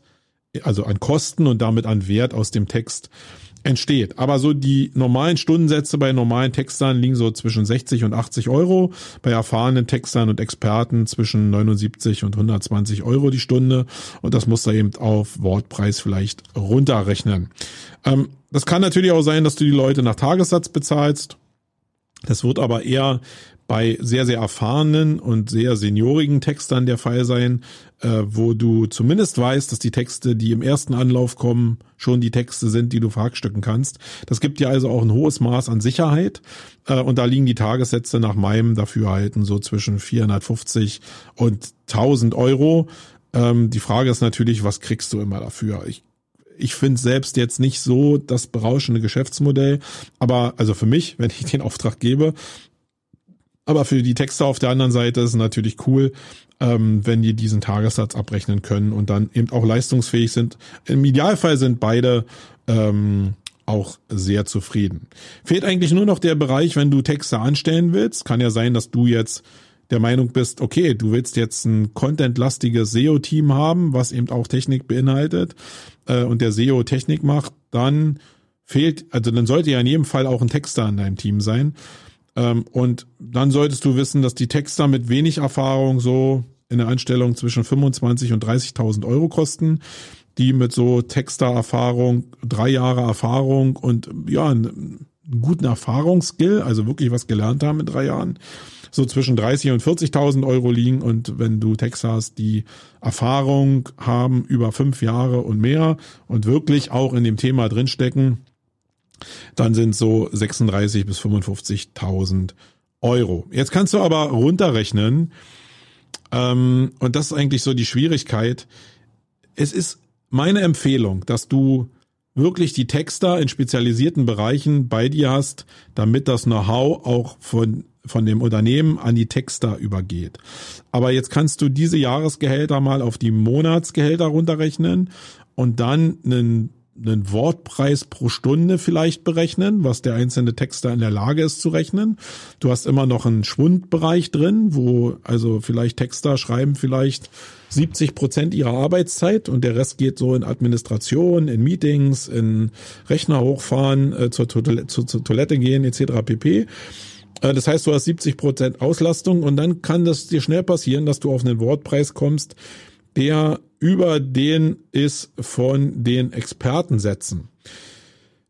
A: also an Kosten und damit an Wert aus dem Text entsteht. Aber so die normalen Stundensätze bei normalen Textern liegen so zwischen 60 und 80 Euro, bei erfahrenen Textern und Experten zwischen 79 und 120 Euro die Stunde und das muss da eben auf Wortpreis vielleicht runterrechnen. Ähm, das kann natürlich auch sein, dass du die Leute nach Tagessatz bezahlst. Das wird aber eher bei sehr, sehr erfahrenen und sehr seniorigen Textern der Fall sein, äh, wo du zumindest weißt, dass die Texte, die im ersten Anlauf kommen, schon die Texte sind, die du verhackstücken kannst. Das gibt dir also auch ein hohes Maß an Sicherheit. Äh, und da liegen die Tagessätze nach meinem Dafürhalten so zwischen 450 und 1000 Euro. Ähm, die Frage ist natürlich, was kriegst du immer dafür? Ich ich finde selbst jetzt nicht so das berauschende Geschäftsmodell, aber also für mich, wenn ich den Auftrag gebe, aber für die Texter auf der anderen Seite ist es natürlich cool, ähm, wenn die diesen Tagessatz abrechnen können und dann eben auch leistungsfähig sind. Im Idealfall sind beide ähm, auch sehr zufrieden. Fehlt eigentlich nur noch der Bereich, wenn du Texte anstellen willst. Kann ja sein, dass du jetzt der Meinung bist, okay, du willst jetzt ein contentlastiges SEO-Team haben, was eben auch Technik beinhaltet äh, und der SEO Technik macht, dann fehlt, also dann sollte ja in jedem Fall auch ein Texter in deinem Team sein. Ähm, und dann solltest du wissen, dass die Texter mit wenig Erfahrung so in der Anstellung zwischen 25 und 30.000 Euro kosten, die mit so Texter-Erfahrung, drei Jahre Erfahrung und ja, einen guten Erfahrungsskill, also wirklich was gelernt haben in drei Jahren, so zwischen 30 und 40.000 Euro liegen. Und wenn du Texter hast, die Erfahrung haben über fünf Jahre und mehr und wirklich auch in dem Thema drinstecken, dann sind so 36 bis 55.000 Euro. Jetzt kannst du aber runterrechnen, ähm, und das ist eigentlich so die Schwierigkeit. Es ist meine Empfehlung, dass du wirklich die Texter in spezialisierten Bereichen bei dir hast, damit das Know-how auch von von dem Unternehmen an die Texter übergeht. Aber jetzt kannst du diese Jahresgehälter mal auf die Monatsgehälter runterrechnen und dann einen einen Wortpreis pro Stunde vielleicht berechnen, was der einzelne Texter in der Lage ist zu rechnen. Du hast immer noch einen Schwundbereich drin, wo also vielleicht Texter schreiben vielleicht 70 Prozent ihrer Arbeitszeit und der Rest geht so in Administration, in Meetings, in Rechner hochfahren, äh, zur, Toilette, zur, zur Toilette gehen etc. pp. Äh, das heißt, du hast 70 Prozent Auslastung und dann kann das dir schnell passieren, dass du auf einen Wortpreis kommst, der über den ist von den Expertensätzen.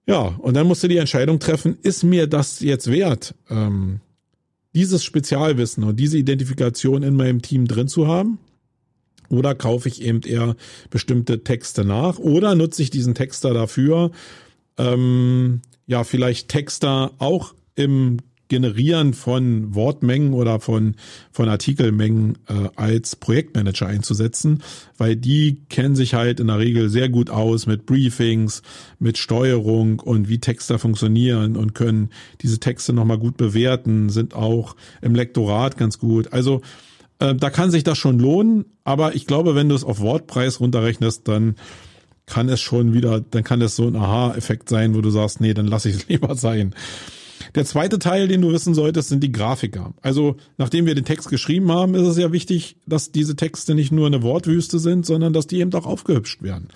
A: Ja, und dann musst du die Entscheidung treffen, ist mir das jetzt wert, ähm, dieses Spezialwissen und diese Identifikation in meinem Team drin zu haben? Oder kaufe ich eben eher bestimmte Texte nach? Oder nutze ich diesen Texter dafür, ähm, ja, vielleicht Texter auch im Generieren von Wortmengen oder von, von Artikelmengen äh, als Projektmanager einzusetzen, weil die kennen sich halt in der Regel sehr gut aus mit Briefings, mit Steuerung und wie Texte funktionieren und können diese Texte nochmal gut bewerten, sind auch im Lektorat ganz gut. Also äh, da kann sich das schon lohnen, aber ich glaube, wenn du es auf Wortpreis runterrechnest, dann kann es schon wieder, dann kann es so ein Aha-Effekt sein, wo du sagst, nee, dann lass ich es lieber sein. Der zweite Teil, den du wissen solltest, sind die Grafiker. Also, nachdem wir den Text geschrieben haben, ist es ja wichtig, dass diese Texte nicht nur eine Wortwüste sind, sondern dass die eben auch aufgehübscht werden.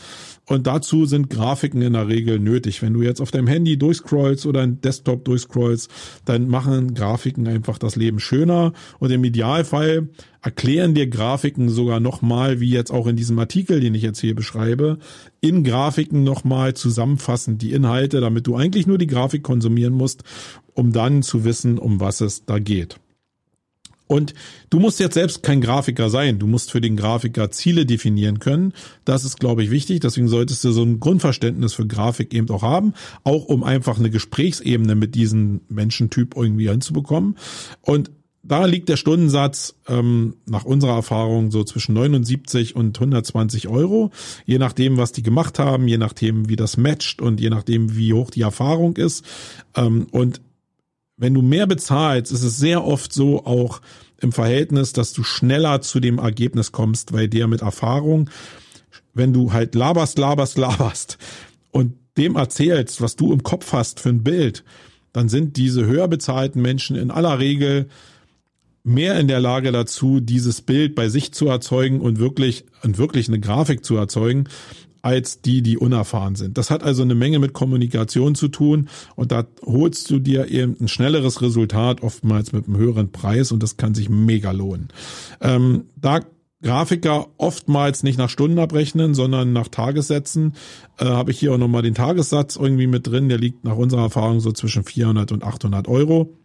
A: Und dazu sind Grafiken in der Regel nötig. Wenn du jetzt auf deinem Handy durchscrollst oder ein Desktop durchscrollst, dann machen Grafiken einfach das Leben schöner. Und im Idealfall erklären dir Grafiken sogar nochmal, wie jetzt auch in diesem Artikel, den ich jetzt hier beschreibe, in Grafiken nochmal zusammenfassend die Inhalte, damit du eigentlich nur die Grafik konsumieren musst, um dann zu wissen, um was es da geht. Und du musst jetzt selbst kein Grafiker sein. Du musst für den Grafiker Ziele definieren können. Das ist, glaube ich, wichtig. Deswegen solltest du so ein Grundverständnis für Grafik eben auch haben. Auch um einfach eine Gesprächsebene mit diesem Menschentyp irgendwie hinzubekommen. Und da liegt der Stundensatz ähm, nach unserer Erfahrung so zwischen 79 und 120 Euro, je nachdem, was die gemacht haben, je nachdem, wie das matcht und je nachdem, wie hoch die Erfahrung ist. Ähm, und wenn du mehr bezahlst, ist es sehr oft so auch im Verhältnis, dass du schneller zu dem Ergebnis kommst, weil der mit Erfahrung, wenn du halt laberst, laberst, laberst und dem erzählst, was du im Kopf hast für ein Bild, dann sind diese höher bezahlten Menschen in aller Regel mehr in der Lage dazu, dieses Bild bei sich zu erzeugen und wirklich, und wirklich eine Grafik zu erzeugen, als die, die unerfahren sind. Das hat also eine Menge mit Kommunikation zu tun und da holst du dir eben ein schnelleres Resultat, oftmals mit einem höheren Preis und das kann sich mega lohnen. Ähm, da Grafiker oftmals nicht nach Stunden abrechnen, sondern nach Tagessätzen, äh, habe ich hier auch nochmal den Tagessatz irgendwie mit drin. Der liegt nach unserer Erfahrung so zwischen 400 und 800 Euro.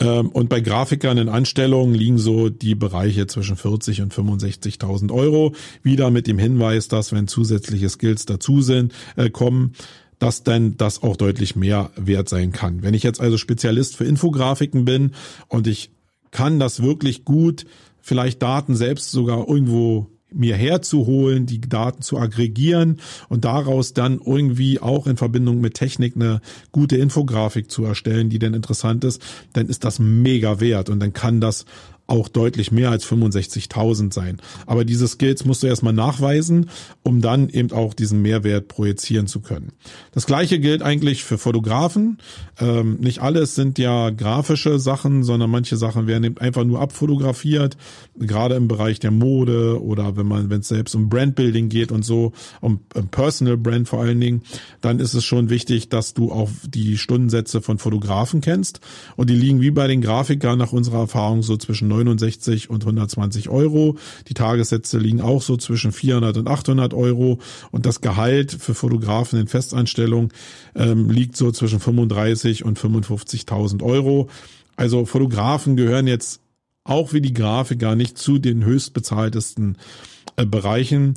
A: Ähm, und bei Grafikern in Anstellungen liegen so die Bereiche zwischen 40 und 65.000 Euro. Wieder mit dem Hinweis, dass wenn zusätzliche Skills dazu sind, äh, kommen, dass dann das auch deutlich mehr wert sein kann. Wenn ich jetzt also Spezialist für Infografiken bin und ich kann das wirklich gut, vielleicht Daten selbst sogar irgendwo mir herzuholen, die Daten zu aggregieren und daraus dann irgendwie auch in Verbindung mit Technik eine gute Infografik zu erstellen, die dann interessant ist, dann ist das mega wert und dann kann das auch deutlich mehr als 65.000 sein. Aber diese Skills musst du erstmal nachweisen, um dann eben auch diesen Mehrwert projizieren zu können. Das gleiche gilt eigentlich für Fotografen. Ähm, nicht alles sind ja grafische Sachen, sondern manche Sachen werden eben einfach nur abfotografiert, gerade im Bereich der Mode oder wenn man, wenn es selbst um Brandbuilding geht und so, um, um Personal Brand vor allen Dingen, dann ist es schon wichtig, dass du auch die Stundensätze von Fotografen kennst. Und die liegen wie bei den Grafikern nach unserer Erfahrung so zwischen 69 und 120 Euro. Die Tagessätze liegen auch so zwischen 400 und 800 Euro. Und das Gehalt für Fotografen in Festanstellung ähm, liegt so zwischen 35 und 55.000 Euro. Also Fotografen gehören jetzt auch wie die Grafiker nicht zu den höchstbezahltesten äh, Bereichen.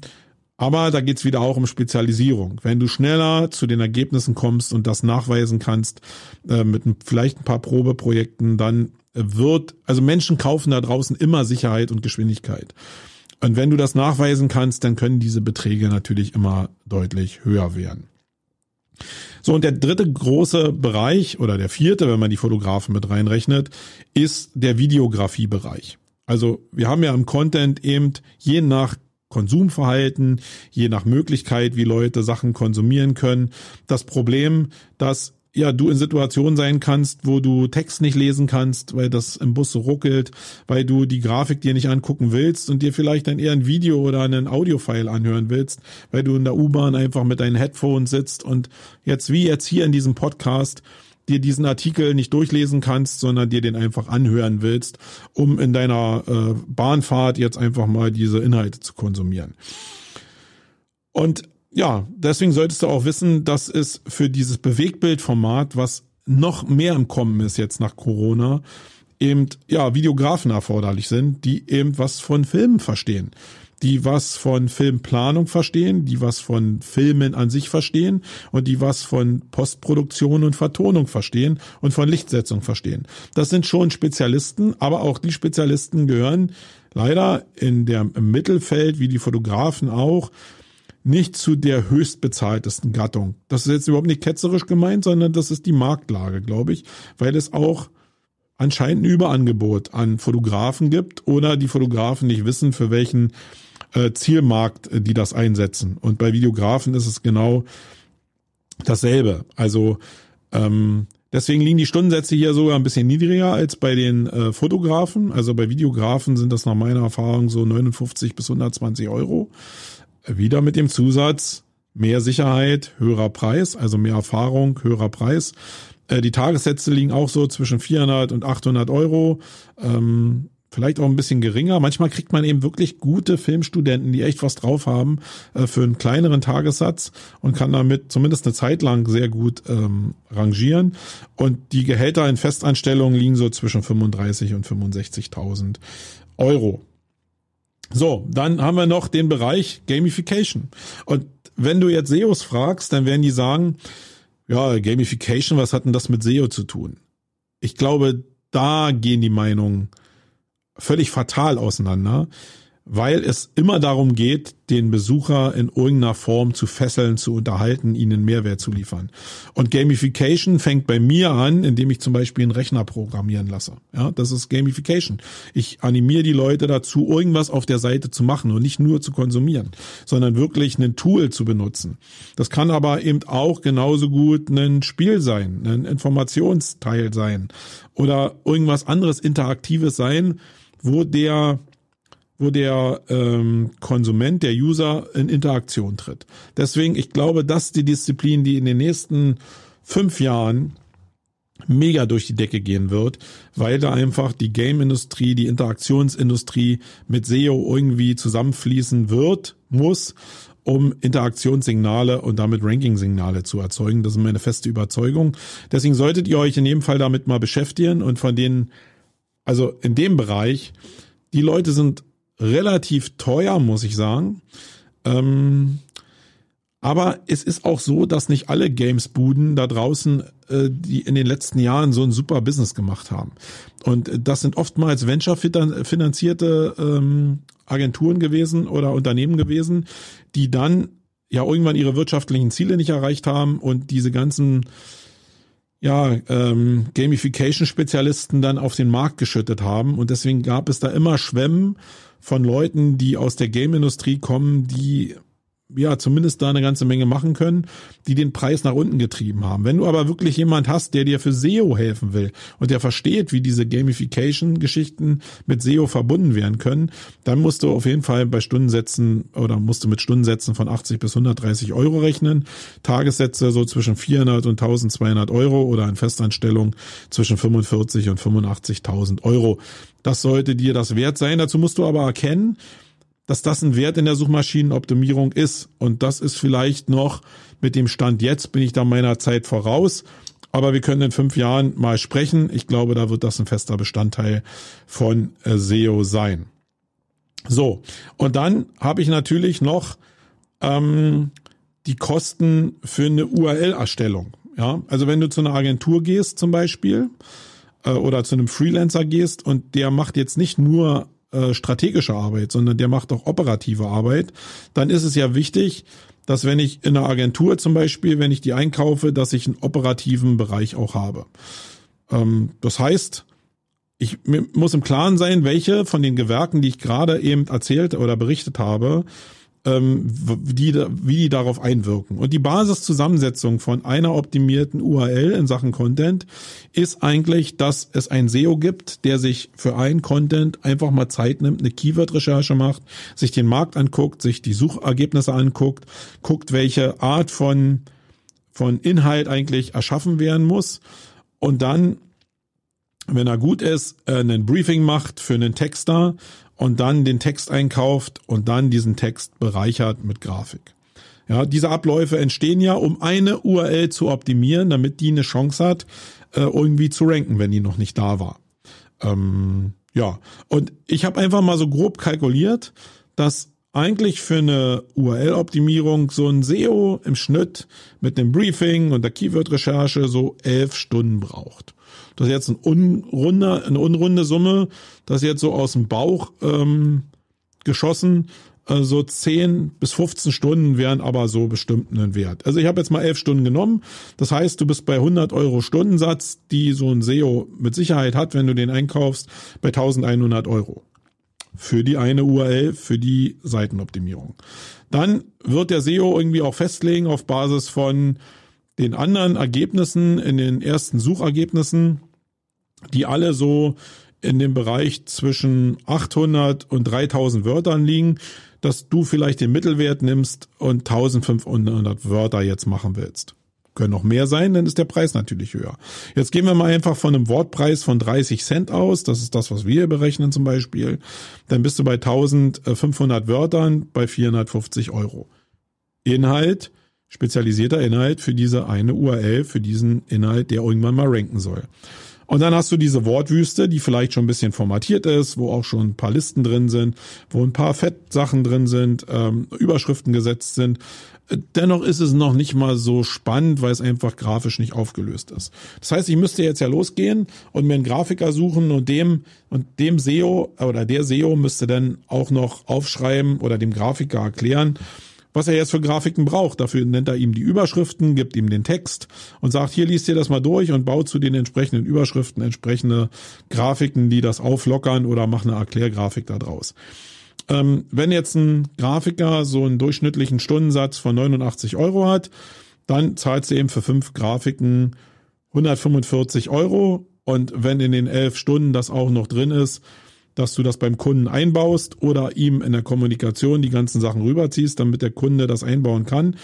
A: Aber da geht's wieder auch um Spezialisierung. Wenn du schneller zu den Ergebnissen kommst und das nachweisen kannst, äh, mit vielleicht ein paar Probeprojekten, dann wird, also Menschen kaufen da draußen immer Sicherheit und Geschwindigkeit. Und wenn du das nachweisen kannst, dann können diese Beträge natürlich immer deutlich höher werden. So, und der dritte große Bereich oder der vierte, wenn man die Fotografen mit reinrechnet, ist der Videografiebereich. Also wir haben ja im Content eben je nach Konsumverhalten, je nach Möglichkeit, wie Leute Sachen konsumieren können, das Problem, dass ja, du in Situationen sein kannst, wo du Text nicht lesen kannst, weil das im Bus so ruckelt, weil du die Grafik dir nicht angucken willst und dir vielleicht dann eher ein Video oder einen Audiofile anhören willst, weil du in der U-Bahn einfach mit deinen Headphones sitzt und jetzt wie jetzt hier in diesem Podcast dir diesen Artikel nicht durchlesen kannst, sondern dir den einfach anhören willst, um in deiner äh, Bahnfahrt jetzt einfach mal diese Inhalte zu konsumieren. Und ja, deswegen solltest du auch wissen, dass es für dieses Bewegbildformat, was noch mehr im Kommen ist jetzt nach Corona, eben ja Videografen erforderlich sind, die eben was von Filmen verstehen, die was von Filmplanung verstehen, die was von Filmen an sich verstehen und die was von Postproduktion und Vertonung verstehen und von Lichtsetzung verstehen. Das sind schon Spezialisten, aber auch die Spezialisten gehören leider in der im Mittelfeld wie die Fotografen auch nicht zu der höchstbezahltesten Gattung. Das ist jetzt überhaupt nicht ketzerisch gemeint, sondern das ist die Marktlage, glaube ich, weil es auch anscheinend ein Überangebot an Fotografen gibt oder die Fotografen nicht wissen, für welchen äh, Zielmarkt äh, die das einsetzen. Und bei Videografen ist es genau dasselbe. Also ähm, deswegen liegen die Stundensätze hier sogar ein bisschen niedriger als bei den äh, Fotografen. Also bei Videografen sind das nach meiner Erfahrung so 59 bis 120 Euro. Wieder mit dem Zusatz mehr Sicherheit, höherer Preis, also mehr Erfahrung, höherer Preis. Äh, die Tagessätze liegen auch so zwischen 400 und 800 Euro. Ähm, vielleicht auch ein bisschen geringer. Manchmal kriegt man eben wirklich gute Filmstudenten, die echt was drauf haben, äh, für einen kleineren Tagessatz und kann damit zumindest eine Zeit lang sehr gut ähm, rangieren. Und die Gehälter in Festanstellungen liegen so zwischen 35 und 65.000 Euro. So, dann haben wir noch den Bereich Gamification. Und wenn du jetzt SEOs fragst, dann werden die sagen, ja, Gamification, was hat denn das mit SEO zu tun? Ich glaube, da gehen die Meinungen völlig fatal auseinander weil es immer darum geht, den Besucher in irgendeiner Form zu fesseln, zu unterhalten, ihnen Mehrwert zu liefern. Und Gamification fängt bei mir an, indem ich zum Beispiel einen Rechner programmieren lasse. Ja, das ist Gamification. Ich animiere die Leute dazu, irgendwas auf der Seite zu machen und nicht nur zu konsumieren, sondern wirklich ein Tool zu benutzen. Das kann aber eben auch genauso gut ein Spiel sein, ein Informationsteil sein oder irgendwas anderes Interaktives sein, wo der wo der ähm, Konsument, der User in Interaktion tritt. Deswegen, ich glaube, dass die Disziplin, die in den nächsten fünf Jahren mega durch die Decke gehen wird, weil da einfach die Game-Industrie, die Interaktionsindustrie mit SEO irgendwie zusammenfließen wird, muss, um Interaktionssignale und damit Ranking-Signale zu erzeugen. Das ist meine feste Überzeugung. Deswegen solltet ihr euch in jedem Fall damit mal beschäftigen und von denen, also in dem Bereich, die Leute sind relativ teuer, muss ich sagen. Ähm, aber es ist auch so, dass nicht alle Gamesbuden da draußen, äh, die in den letzten Jahren so ein super Business gemacht haben. Und das sind oftmals Venture-finanzierte ähm, Agenturen gewesen oder Unternehmen gewesen, die dann ja irgendwann ihre wirtschaftlichen Ziele nicht erreicht haben und diese ganzen ja, ähm, Gamification-Spezialisten dann auf den Markt geschüttet haben. Und deswegen gab es da immer Schwemmen von Leuten, die aus der Game-Industrie kommen, die ja zumindest da eine ganze Menge machen können, die den Preis nach unten getrieben haben. Wenn du aber wirklich jemand hast, der dir für SEO helfen will und der versteht, wie diese Gamification-Geschichten mit SEO verbunden werden können, dann musst du auf jeden Fall bei Stundensätzen oder musst du mit Stundensätzen von 80 bis 130 Euro rechnen, Tagessätze so zwischen 400 und 1200 Euro oder in Festanstellung zwischen 45 und 85.000 Euro. Das sollte dir das wert sein. Dazu musst du aber erkennen, dass das ein Wert in der Suchmaschinenoptimierung ist. Und das ist vielleicht noch mit dem Stand jetzt, bin ich da meiner Zeit voraus. Aber wir können in fünf Jahren mal sprechen. Ich glaube, da wird das ein fester Bestandteil von äh, SEO sein. So, und dann habe ich natürlich noch ähm, die Kosten für eine URL-Erstellung. Ja, also wenn du zu einer Agentur gehst zum Beispiel äh, oder zu einem Freelancer gehst und der macht jetzt nicht nur äh, strategische Arbeit, sondern der macht auch operative Arbeit, dann ist es ja wichtig, dass wenn ich in einer Agentur zum Beispiel, wenn ich die einkaufe, dass ich einen operativen Bereich auch habe. Ähm, das heißt, ich muss im Klaren sein, welche von den Gewerken, die ich gerade eben erzählt oder berichtet habe, ähm, die, wie die darauf einwirken. Und die Basiszusammensetzung von einer optimierten URL in Sachen Content ist eigentlich, dass es ein SEO gibt, der sich für einen Content einfach mal Zeit nimmt, eine Keyword-Recherche macht, sich den Markt anguckt, sich die Suchergebnisse anguckt, guckt, welche Art von, von Inhalt eigentlich erschaffen werden muss und dann wenn er gut ist, äh, einen Briefing macht für einen Texter und dann den Text einkauft und dann diesen Text bereichert mit Grafik. Ja, diese Abläufe entstehen ja, um eine URL zu optimieren, damit die eine Chance hat, äh, irgendwie zu ranken, wenn die noch nicht da war. Ähm, ja, und ich habe einfach mal so grob kalkuliert, dass eigentlich für eine URL-Optimierung so ein SEO im Schnitt mit dem Briefing und der Keyword-Recherche so elf Stunden braucht. Das ist jetzt ein unrunder, eine unrunde Summe, das ist jetzt so aus dem Bauch ähm, geschossen. Äh, so 10 bis 15 Stunden wären aber so bestimmt einen Wert. Also ich habe jetzt mal 11 Stunden genommen. Das heißt, du bist bei 100 Euro Stundensatz, die so ein SEO mit Sicherheit hat, wenn du den einkaufst, bei 1100 Euro. Für die eine URL, für die Seitenoptimierung. Dann wird der SEO irgendwie auch festlegen auf Basis von den anderen Ergebnissen in den ersten Suchergebnissen, die alle so in dem Bereich zwischen 800 und 3000 Wörtern liegen, dass du vielleicht den Mittelwert nimmst und 1500 Wörter jetzt machen willst. können noch mehr sein, dann ist der Preis natürlich höher. Jetzt gehen wir mal einfach von einem Wortpreis von 30 Cent aus. Das ist das, was wir berechnen zum Beispiel. Dann bist du bei 1500 Wörtern bei 450 Euro. Inhalt, spezialisierter Inhalt für diese eine URL, für diesen Inhalt, der irgendwann mal ranken soll. Und dann hast du diese Wortwüste, die vielleicht schon ein bisschen formatiert ist, wo auch schon ein paar Listen drin sind, wo ein paar Fettsachen drin sind, ähm, Überschriften gesetzt sind. Dennoch ist es noch nicht mal so spannend, weil es einfach grafisch nicht aufgelöst ist. Das heißt, ich müsste jetzt ja losgehen und mir einen Grafiker suchen und dem und dem SEO oder der SEO müsste dann auch noch aufschreiben oder dem Grafiker erklären, was er jetzt für Grafiken braucht. Dafür nennt er ihm die Überschriften, gibt ihm den Text und sagt, hier liest ihr das mal durch und baut zu den entsprechenden Überschriften entsprechende Grafiken, die das auflockern oder mach eine Erklärgrafik daraus. Ähm, wenn jetzt ein Grafiker so einen durchschnittlichen Stundensatz von 89 Euro hat, dann zahlt sie eben für fünf Grafiken 145 Euro und wenn in den elf Stunden das auch noch drin ist, dass du das beim Kunden einbaust oder ihm in der Kommunikation die ganzen Sachen rüberziehst, damit der Kunde das einbauen kann.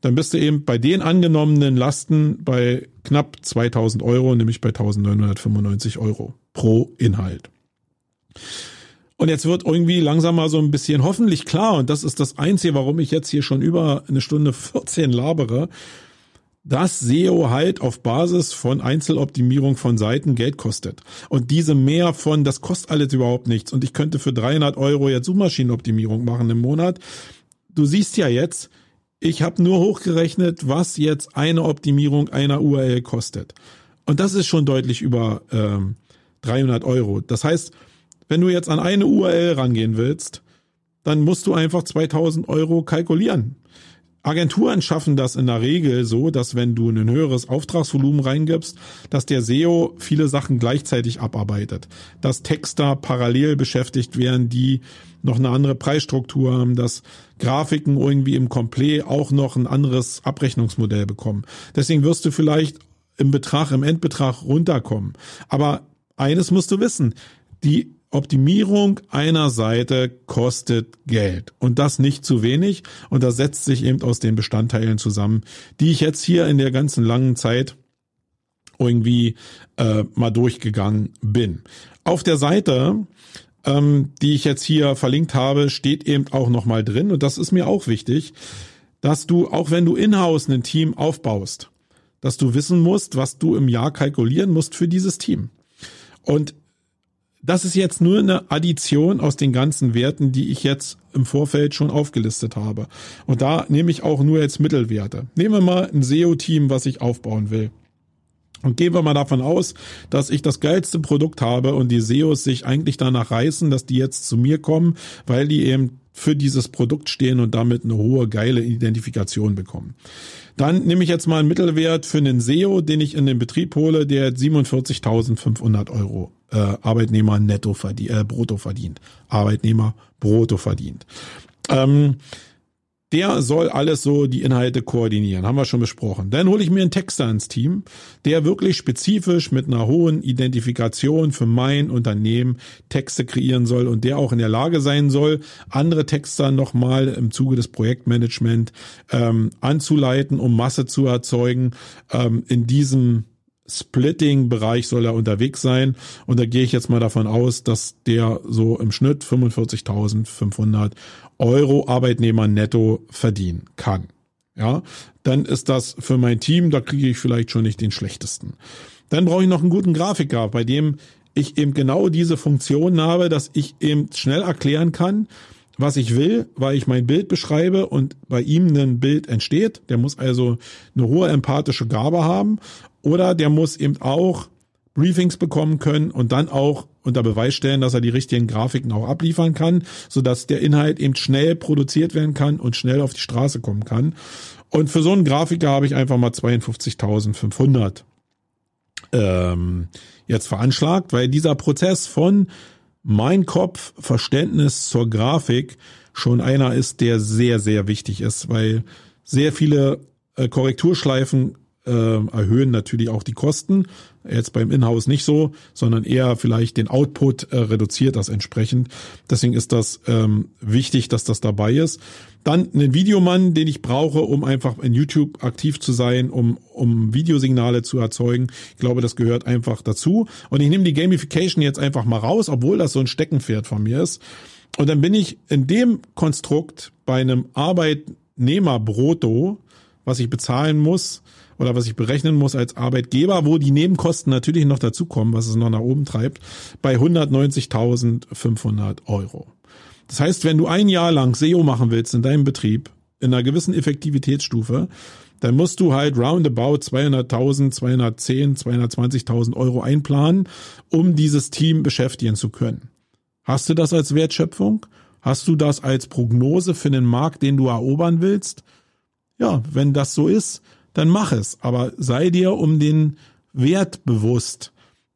A: Dann bist du eben bei den angenommenen Lasten bei knapp 2000 Euro, nämlich bei 1995 Euro pro Inhalt. Und jetzt wird irgendwie langsam mal so ein bisschen hoffentlich klar, und das ist das Einzige, warum ich jetzt hier schon über eine Stunde 14 labere, dass SEO halt auf Basis von Einzeloptimierung von Seiten Geld kostet. Und diese mehr von, das kostet alles überhaupt nichts. Und ich könnte für 300 Euro jetzt Suchmaschinenoptimierung machen im Monat. Du siehst ja jetzt, ich habe nur hochgerechnet, was jetzt eine Optimierung einer URL kostet. Und das ist schon deutlich über ähm, 300 Euro. Das heißt, wenn du jetzt an eine URL rangehen willst, dann musst du einfach 2000 Euro kalkulieren. Agenturen schaffen das in der Regel so, dass wenn du ein höheres Auftragsvolumen reingibst, dass der SEO viele Sachen gleichzeitig abarbeitet. Dass Texter parallel beschäftigt werden, die noch eine andere Preisstruktur haben, dass Grafiken irgendwie im Komplett auch noch ein anderes Abrechnungsmodell bekommen. Deswegen wirst du vielleicht im Betrag, im Endbetrag runterkommen. Aber eines musst du wissen, die Optimierung einer Seite kostet Geld und das nicht zu wenig und das setzt sich eben aus den Bestandteilen zusammen, die ich jetzt hier in der ganzen langen Zeit irgendwie äh, mal durchgegangen bin. Auf der Seite, ähm, die ich jetzt hier verlinkt habe, steht eben auch nochmal drin und das ist mir auch wichtig, dass du, auch wenn du in-house ein Team aufbaust, dass du wissen musst, was du im Jahr kalkulieren musst für dieses Team. Und das ist jetzt nur eine Addition aus den ganzen Werten, die ich jetzt im Vorfeld schon aufgelistet habe. Und da nehme ich auch nur jetzt Mittelwerte. Nehmen wir mal ein SEO-Team, was ich aufbauen will. Und gehen wir mal davon aus, dass ich das geilste Produkt habe und die SEOs sich eigentlich danach reißen, dass die jetzt zu mir kommen, weil die eben für dieses Produkt stehen und damit eine hohe geile Identifikation bekommen. Dann nehme ich jetzt mal einen Mittelwert für einen SEO, den ich in den Betrieb hole, der 47.500 Euro äh, Arbeitnehmer netto verdient, äh, brutto verdient. Arbeitnehmer brutto verdient. Ähm, der soll alles so die Inhalte koordinieren, haben wir schon besprochen. Dann hole ich mir einen Texter ins Team, der wirklich spezifisch mit einer hohen Identifikation für mein Unternehmen Texte kreieren soll und der auch in der Lage sein soll, andere Texter nochmal im Zuge des Projektmanagement ähm, anzuleiten, um Masse zu erzeugen ähm, in diesem Splitting-Bereich soll er unterwegs sein. Und da gehe ich jetzt mal davon aus, dass der so im Schnitt 45.500 Euro Arbeitnehmer netto verdienen kann. Ja, dann ist das für mein Team, da kriege ich vielleicht schon nicht den schlechtesten. Dann brauche ich noch einen guten Grafiker, bei dem ich eben genau diese Funktion habe, dass ich eben schnell erklären kann, was ich will, weil ich mein Bild beschreibe und bei ihm ein Bild entsteht. Der muss also eine hohe empathische Gabe haben oder der muss eben auch Briefings bekommen können und dann auch unter Beweis stellen, dass er die richtigen Grafiken auch abliefern kann, sodass der Inhalt eben schnell produziert werden kann und schnell auf die Straße kommen kann. Und für so einen Grafiker habe ich einfach mal 52.500 ähm, jetzt veranschlagt, weil dieser Prozess von mein Kopf Verständnis zur Grafik schon einer ist, der sehr, sehr wichtig ist, weil sehr viele äh, Korrekturschleifen äh, erhöhen natürlich auch die Kosten. Jetzt beim Inhouse nicht so, sondern eher vielleicht den Output äh, reduziert das entsprechend. Deswegen ist das ähm, wichtig, dass das dabei ist. Dann einen Videomann, den ich brauche, um einfach in YouTube aktiv zu sein, um, um Videosignale zu erzeugen. Ich glaube, das gehört einfach dazu. Und ich nehme die Gamification jetzt einfach mal raus, obwohl das so ein Steckenpferd von mir ist. Und dann bin ich in dem Konstrukt bei einem Arbeitnehmer-Brutto, was ich bezahlen muss oder was ich berechnen muss als Arbeitgeber, wo die Nebenkosten natürlich noch dazukommen, was es noch nach oben treibt, bei 190.500 Euro. Das heißt, wenn du ein Jahr lang SEO machen willst in deinem Betrieb, in einer gewissen Effektivitätsstufe, dann musst du halt roundabout 200.000, 210, 220.000 Euro einplanen, um dieses Team beschäftigen zu können. Hast du das als Wertschöpfung? Hast du das als Prognose für den Markt, den du erobern willst? Ja, wenn das so ist, dann mach es. Aber sei dir um den Wert bewusst,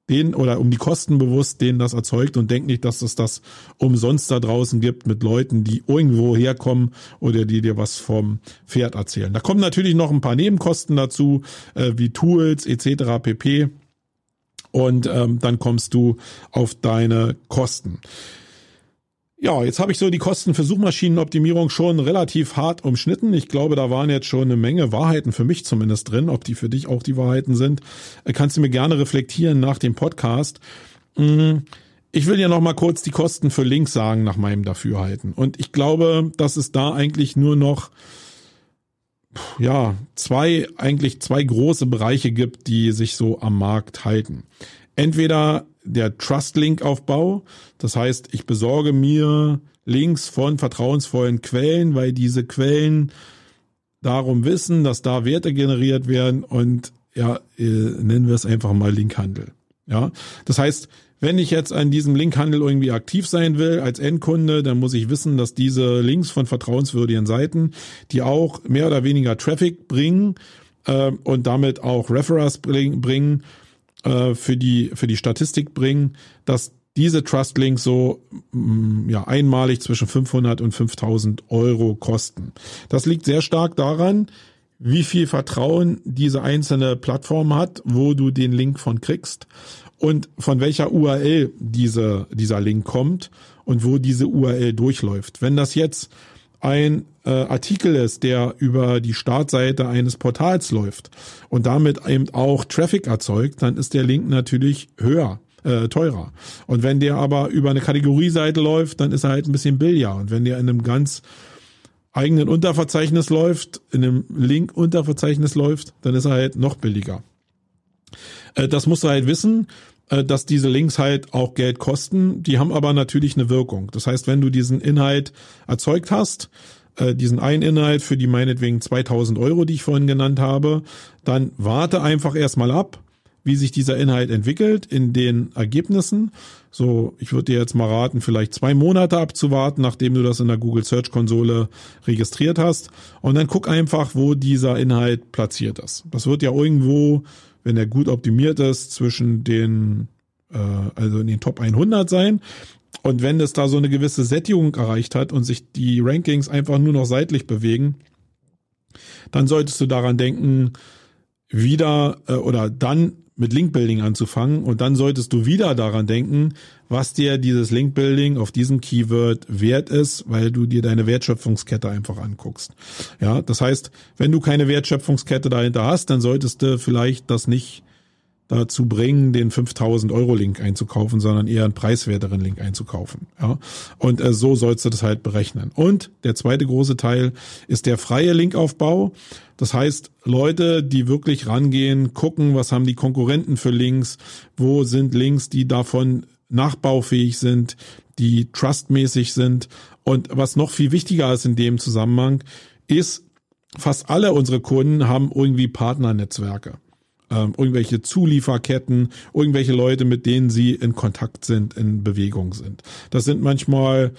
A: den oder um die Kosten bewusst, denen das erzeugt und denk nicht, dass es das umsonst da draußen gibt mit Leuten, die irgendwo herkommen oder die dir was vom Pferd erzählen. Da kommen natürlich noch ein paar Nebenkosten dazu, äh, wie Tools etc. pp. Und ähm, dann kommst du auf deine Kosten. Ja, jetzt habe ich so die Kosten für Suchmaschinenoptimierung schon relativ hart umschnitten. Ich glaube, da waren jetzt schon eine Menge Wahrheiten für mich zumindest drin. Ob die für dich auch die Wahrheiten sind, äh, kannst du mir gerne reflektieren nach dem Podcast. Mm, ich will ja noch mal kurz die Kosten für Links sagen nach meinem Dafürhalten. Und ich glaube, dass es da eigentlich nur noch ja, zwei, eigentlich zwei große Bereiche gibt, die sich so am Markt halten. Entweder der Trust-Link-Aufbau. Das heißt, ich besorge mir Links von vertrauensvollen Quellen, weil diese Quellen darum wissen, dass da Werte generiert werden und ja, äh, nennen wir es einfach mal Linkhandel. Ja, das heißt, wenn ich jetzt an diesem Linkhandel irgendwie aktiv sein will als Endkunde, dann muss ich wissen, dass diese Links von vertrauenswürdigen Seiten, die auch mehr oder weniger Traffic bringen äh, und damit auch Referrers bringen, äh, für die für die Statistik bringen, dass diese Trust Links so mm, ja einmalig zwischen 500 und 5000 Euro kosten. Das liegt sehr stark daran, wie viel Vertrauen diese einzelne Plattform hat, wo du den Link von kriegst und von welcher URL diese, dieser Link kommt und wo diese URL durchläuft. Wenn das jetzt ein äh, Artikel ist, der über die Startseite eines Portals läuft und damit eben auch Traffic erzeugt, dann ist der Link natürlich höher. Äh, teurer. Und wenn der aber über eine Kategorieseite läuft, dann ist er halt ein bisschen billiger. Und wenn der in einem ganz eigenen Unterverzeichnis läuft, in einem Link-Unterverzeichnis läuft, dann ist er halt noch billiger. Äh, das musst du halt wissen. Äh, dass diese Links halt auch Geld kosten. Die haben aber natürlich eine Wirkung. Das heißt, wenn du diesen Inhalt erzeugt hast, äh, diesen einen Inhalt für die meinetwegen 2000 Euro, die ich vorhin genannt habe, dann warte einfach erstmal ab, wie sich dieser Inhalt entwickelt in den Ergebnissen. So, ich würde dir jetzt mal raten, vielleicht zwei Monate abzuwarten, nachdem du das in der Google Search Konsole registriert hast. Und dann guck einfach, wo dieser Inhalt platziert ist. Das wird ja irgendwo wenn er gut optimiert ist, zwischen den, äh, also in den Top 100 sein. Und wenn es da so eine gewisse Sättigung erreicht hat und sich die Rankings einfach nur noch seitlich bewegen, dann solltest du daran denken, wieder äh, oder dann mit Linkbuilding anzufangen und dann solltest du wieder daran denken, was dir dieses Linkbuilding auf diesem Keyword wert ist, weil du dir deine Wertschöpfungskette einfach anguckst. Ja, das heißt, wenn du keine Wertschöpfungskette dahinter hast, dann solltest du vielleicht das nicht dazu bringen, den 5000 Euro Link einzukaufen, sondern eher einen preiswerteren Link einzukaufen. Ja, und äh, so sollst du das halt berechnen. Und der zweite große Teil ist der freie Linkaufbau. Das heißt, Leute, die wirklich rangehen, gucken, was haben die Konkurrenten für Links, wo sind Links, die davon nachbaufähig sind, die trustmäßig sind. Und was noch viel wichtiger ist in dem Zusammenhang, ist, fast alle unsere Kunden haben irgendwie Partnernetzwerke ähm, irgendwelche Zulieferketten, irgendwelche Leute, mit denen sie in Kontakt sind, in Bewegung sind. Das sind manchmal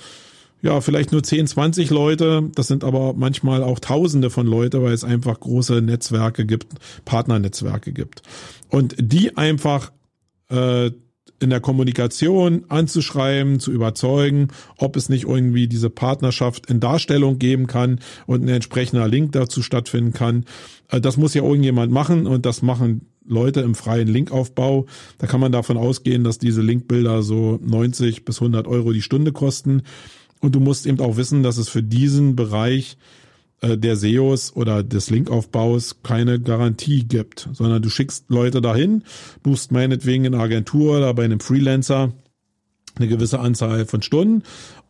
A: ja, vielleicht nur 10, 20 Leute. Das sind aber manchmal auch Tausende von Leute, weil es einfach große Netzwerke gibt, Partnernetzwerke gibt. Und die einfach äh, in der Kommunikation anzuschreiben, zu überzeugen, ob es nicht irgendwie diese Partnerschaft in Darstellung geben kann und ein entsprechender Link dazu stattfinden kann. Äh, das muss ja irgendjemand machen und das machen Leute im freien Linkaufbau. Da kann man davon ausgehen, dass diese Linkbilder so 90 bis 100 Euro die Stunde kosten. Und du musst eben auch wissen, dass es für diesen Bereich der SEOs oder des Linkaufbaus keine Garantie gibt, sondern du schickst Leute dahin, buchst meinetwegen in Agentur oder bei einem Freelancer eine gewisse Anzahl von Stunden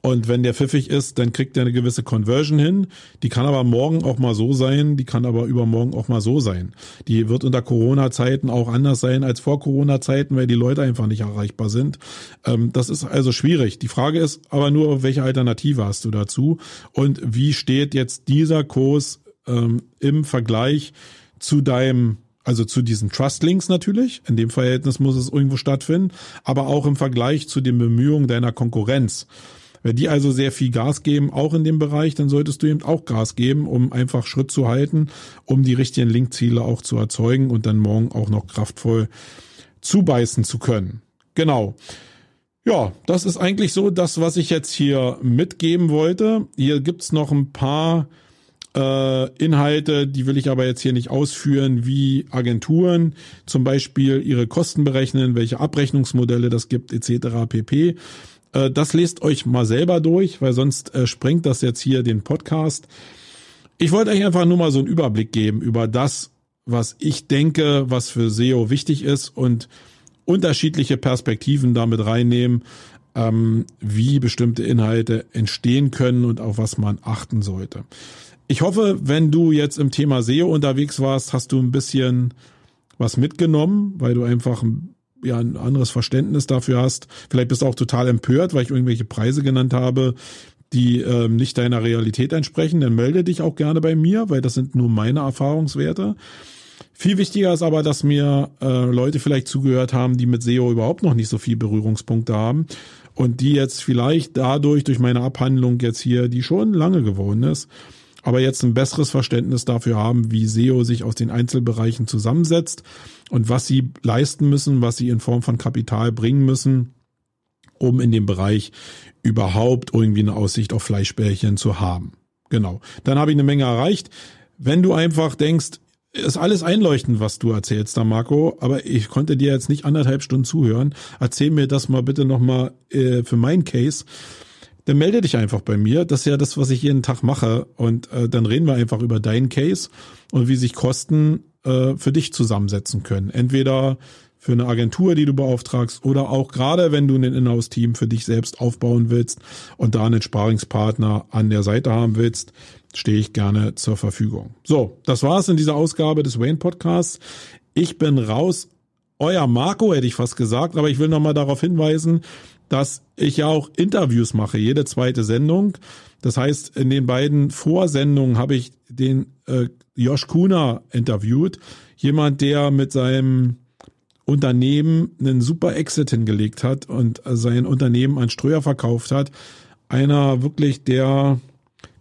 A: und wenn der pfiffig ist, dann kriegt er eine gewisse Conversion hin. Die kann aber morgen auch mal so sein, die kann aber übermorgen auch mal so sein. Die wird unter Corona-Zeiten auch anders sein als vor Corona-Zeiten, weil die Leute einfach nicht erreichbar sind. Ähm, das ist also schwierig. Die Frage ist aber nur, welche Alternative hast du dazu? Und wie steht jetzt dieser Kurs ähm, im Vergleich zu deinem also zu diesen Trust-Links natürlich. In dem Verhältnis muss es irgendwo stattfinden, aber auch im Vergleich zu den Bemühungen deiner Konkurrenz. Wenn die also sehr viel Gas geben, auch in dem Bereich, dann solltest du eben auch Gas geben, um einfach Schritt zu halten, um die richtigen Linkziele auch zu erzeugen und dann morgen auch noch kraftvoll zubeißen zu können. Genau. Ja, das ist eigentlich so das, was ich jetzt hier mitgeben wollte. Hier gibt's noch ein paar äh, Inhalte, die will ich aber jetzt hier nicht ausführen, wie Agenturen zum Beispiel ihre Kosten berechnen, welche Abrechnungsmodelle das gibt, etc. pp. Äh, das lest euch mal selber durch, weil sonst äh, sprengt das jetzt hier den Podcast. Ich wollte euch einfach nur mal so einen Überblick geben über das, was ich denke, was für SEO wichtig ist und unterschiedliche Perspektiven damit reinnehmen, ähm, wie bestimmte Inhalte entstehen können und auf was man achten sollte. Ich hoffe, wenn du jetzt im Thema SEO unterwegs warst, hast du ein bisschen was mitgenommen, weil du einfach ja ein anderes Verständnis dafür hast. Vielleicht bist du auch total empört, weil ich irgendwelche Preise genannt habe, die ähm, nicht deiner Realität entsprechen. Dann melde dich auch gerne bei mir, weil das sind nur meine Erfahrungswerte. Viel wichtiger ist aber, dass mir äh, Leute vielleicht zugehört haben, die mit SEO überhaupt noch nicht so viel Berührungspunkte haben und die jetzt vielleicht dadurch durch meine Abhandlung jetzt hier, die schon lange geworden ist, aber jetzt ein besseres Verständnis dafür haben, wie SEO sich aus den Einzelbereichen zusammensetzt und was sie leisten müssen, was sie in Form von Kapital bringen müssen, um in dem Bereich überhaupt irgendwie eine Aussicht auf Fleischbällchen zu haben. Genau. Dann habe ich eine Menge erreicht. Wenn du einfach denkst, ist alles einleuchtend, was du erzählst da, Marco, aber ich konnte dir jetzt nicht anderthalb Stunden zuhören. Erzähl mir das mal bitte nochmal äh, für meinen Case dann melde dich einfach bei mir. Das ist ja das, was ich jeden Tag mache. Und äh, dann reden wir einfach über deinen Case und wie sich Kosten äh, für dich zusammensetzen können. Entweder für eine Agentur, die du beauftragst, oder auch gerade wenn du ein Inhouse-Team für dich selbst aufbauen willst und da einen Sparingspartner an der Seite haben willst, stehe ich gerne zur Verfügung. So, das war's in dieser Ausgabe des Wayne Podcasts. Ich bin raus. Euer Marco hätte ich fast gesagt, aber ich will nochmal darauf hinweisen, dass ich ja auch Interviews mache, jede zweite Sendung. Das heißt, in den beiden Vorsendungen habe ich den äh, Josh Kuna interviewt, jemand, der mit seinem Unternehmen einen super Exit hingelegt hat und sein Unternehmen an Ströer verkauft hat. Einer wirklich der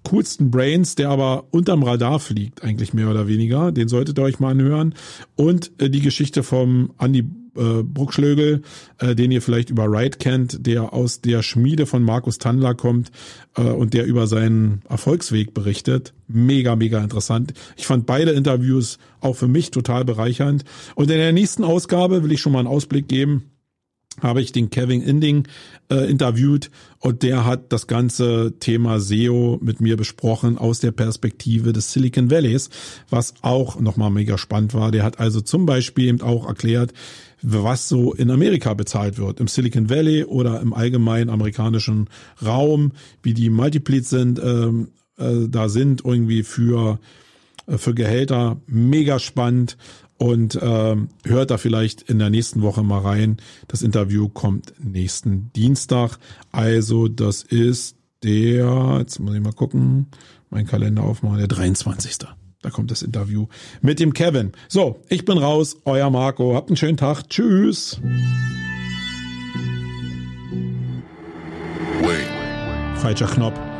A: coolsten Brains, der aber unterm Radar fliegt, eigentlich mehr oder weniger. Den solltet ihr euch mal anhören. Und äh, die Geschichte vom Andy äh, Bruckschlögel, äh, den ihr vielleicht über Wright kennt, der aus der Schmiede von Markus Tandler kommt äh, und der über seinen Erfolgsweg berichtet. Mega, mega interessant. Ich fand beide Interviews auch für mich total bereichernd. Und in der nächsten Ausgabe will ich schon mal einen Ausblick geben habe ich den Kevin Inding äh, interviewt und der hat das ganze Thema SEO mit mir besprochen aus der Perspektive des Silicon Valleys, was auch nochmal mega spannend war. Der hat also zum Beispiel eben auch erklärt, was so in Amerika bezahlt wird, im Silicon Valley oder im allgemeinen amerikanischen Raum, wie die Multiplits sind, ähm, äh, da sind irgendwie für äh, für Gehälter mega spannend und ähm, hört da vielleicht in der nächsten Woche mal rein. Das Interview kommt nächsten Dienstag. Also das ist der, jetzt muss ich mal gucken, mein Kalender aufmachen, der 23. Da kommt das Interview mit dem Kevin. So, ich bin raus, euer Marco. Habt einen schönen Tag. Tschüss. Falscher Knopf.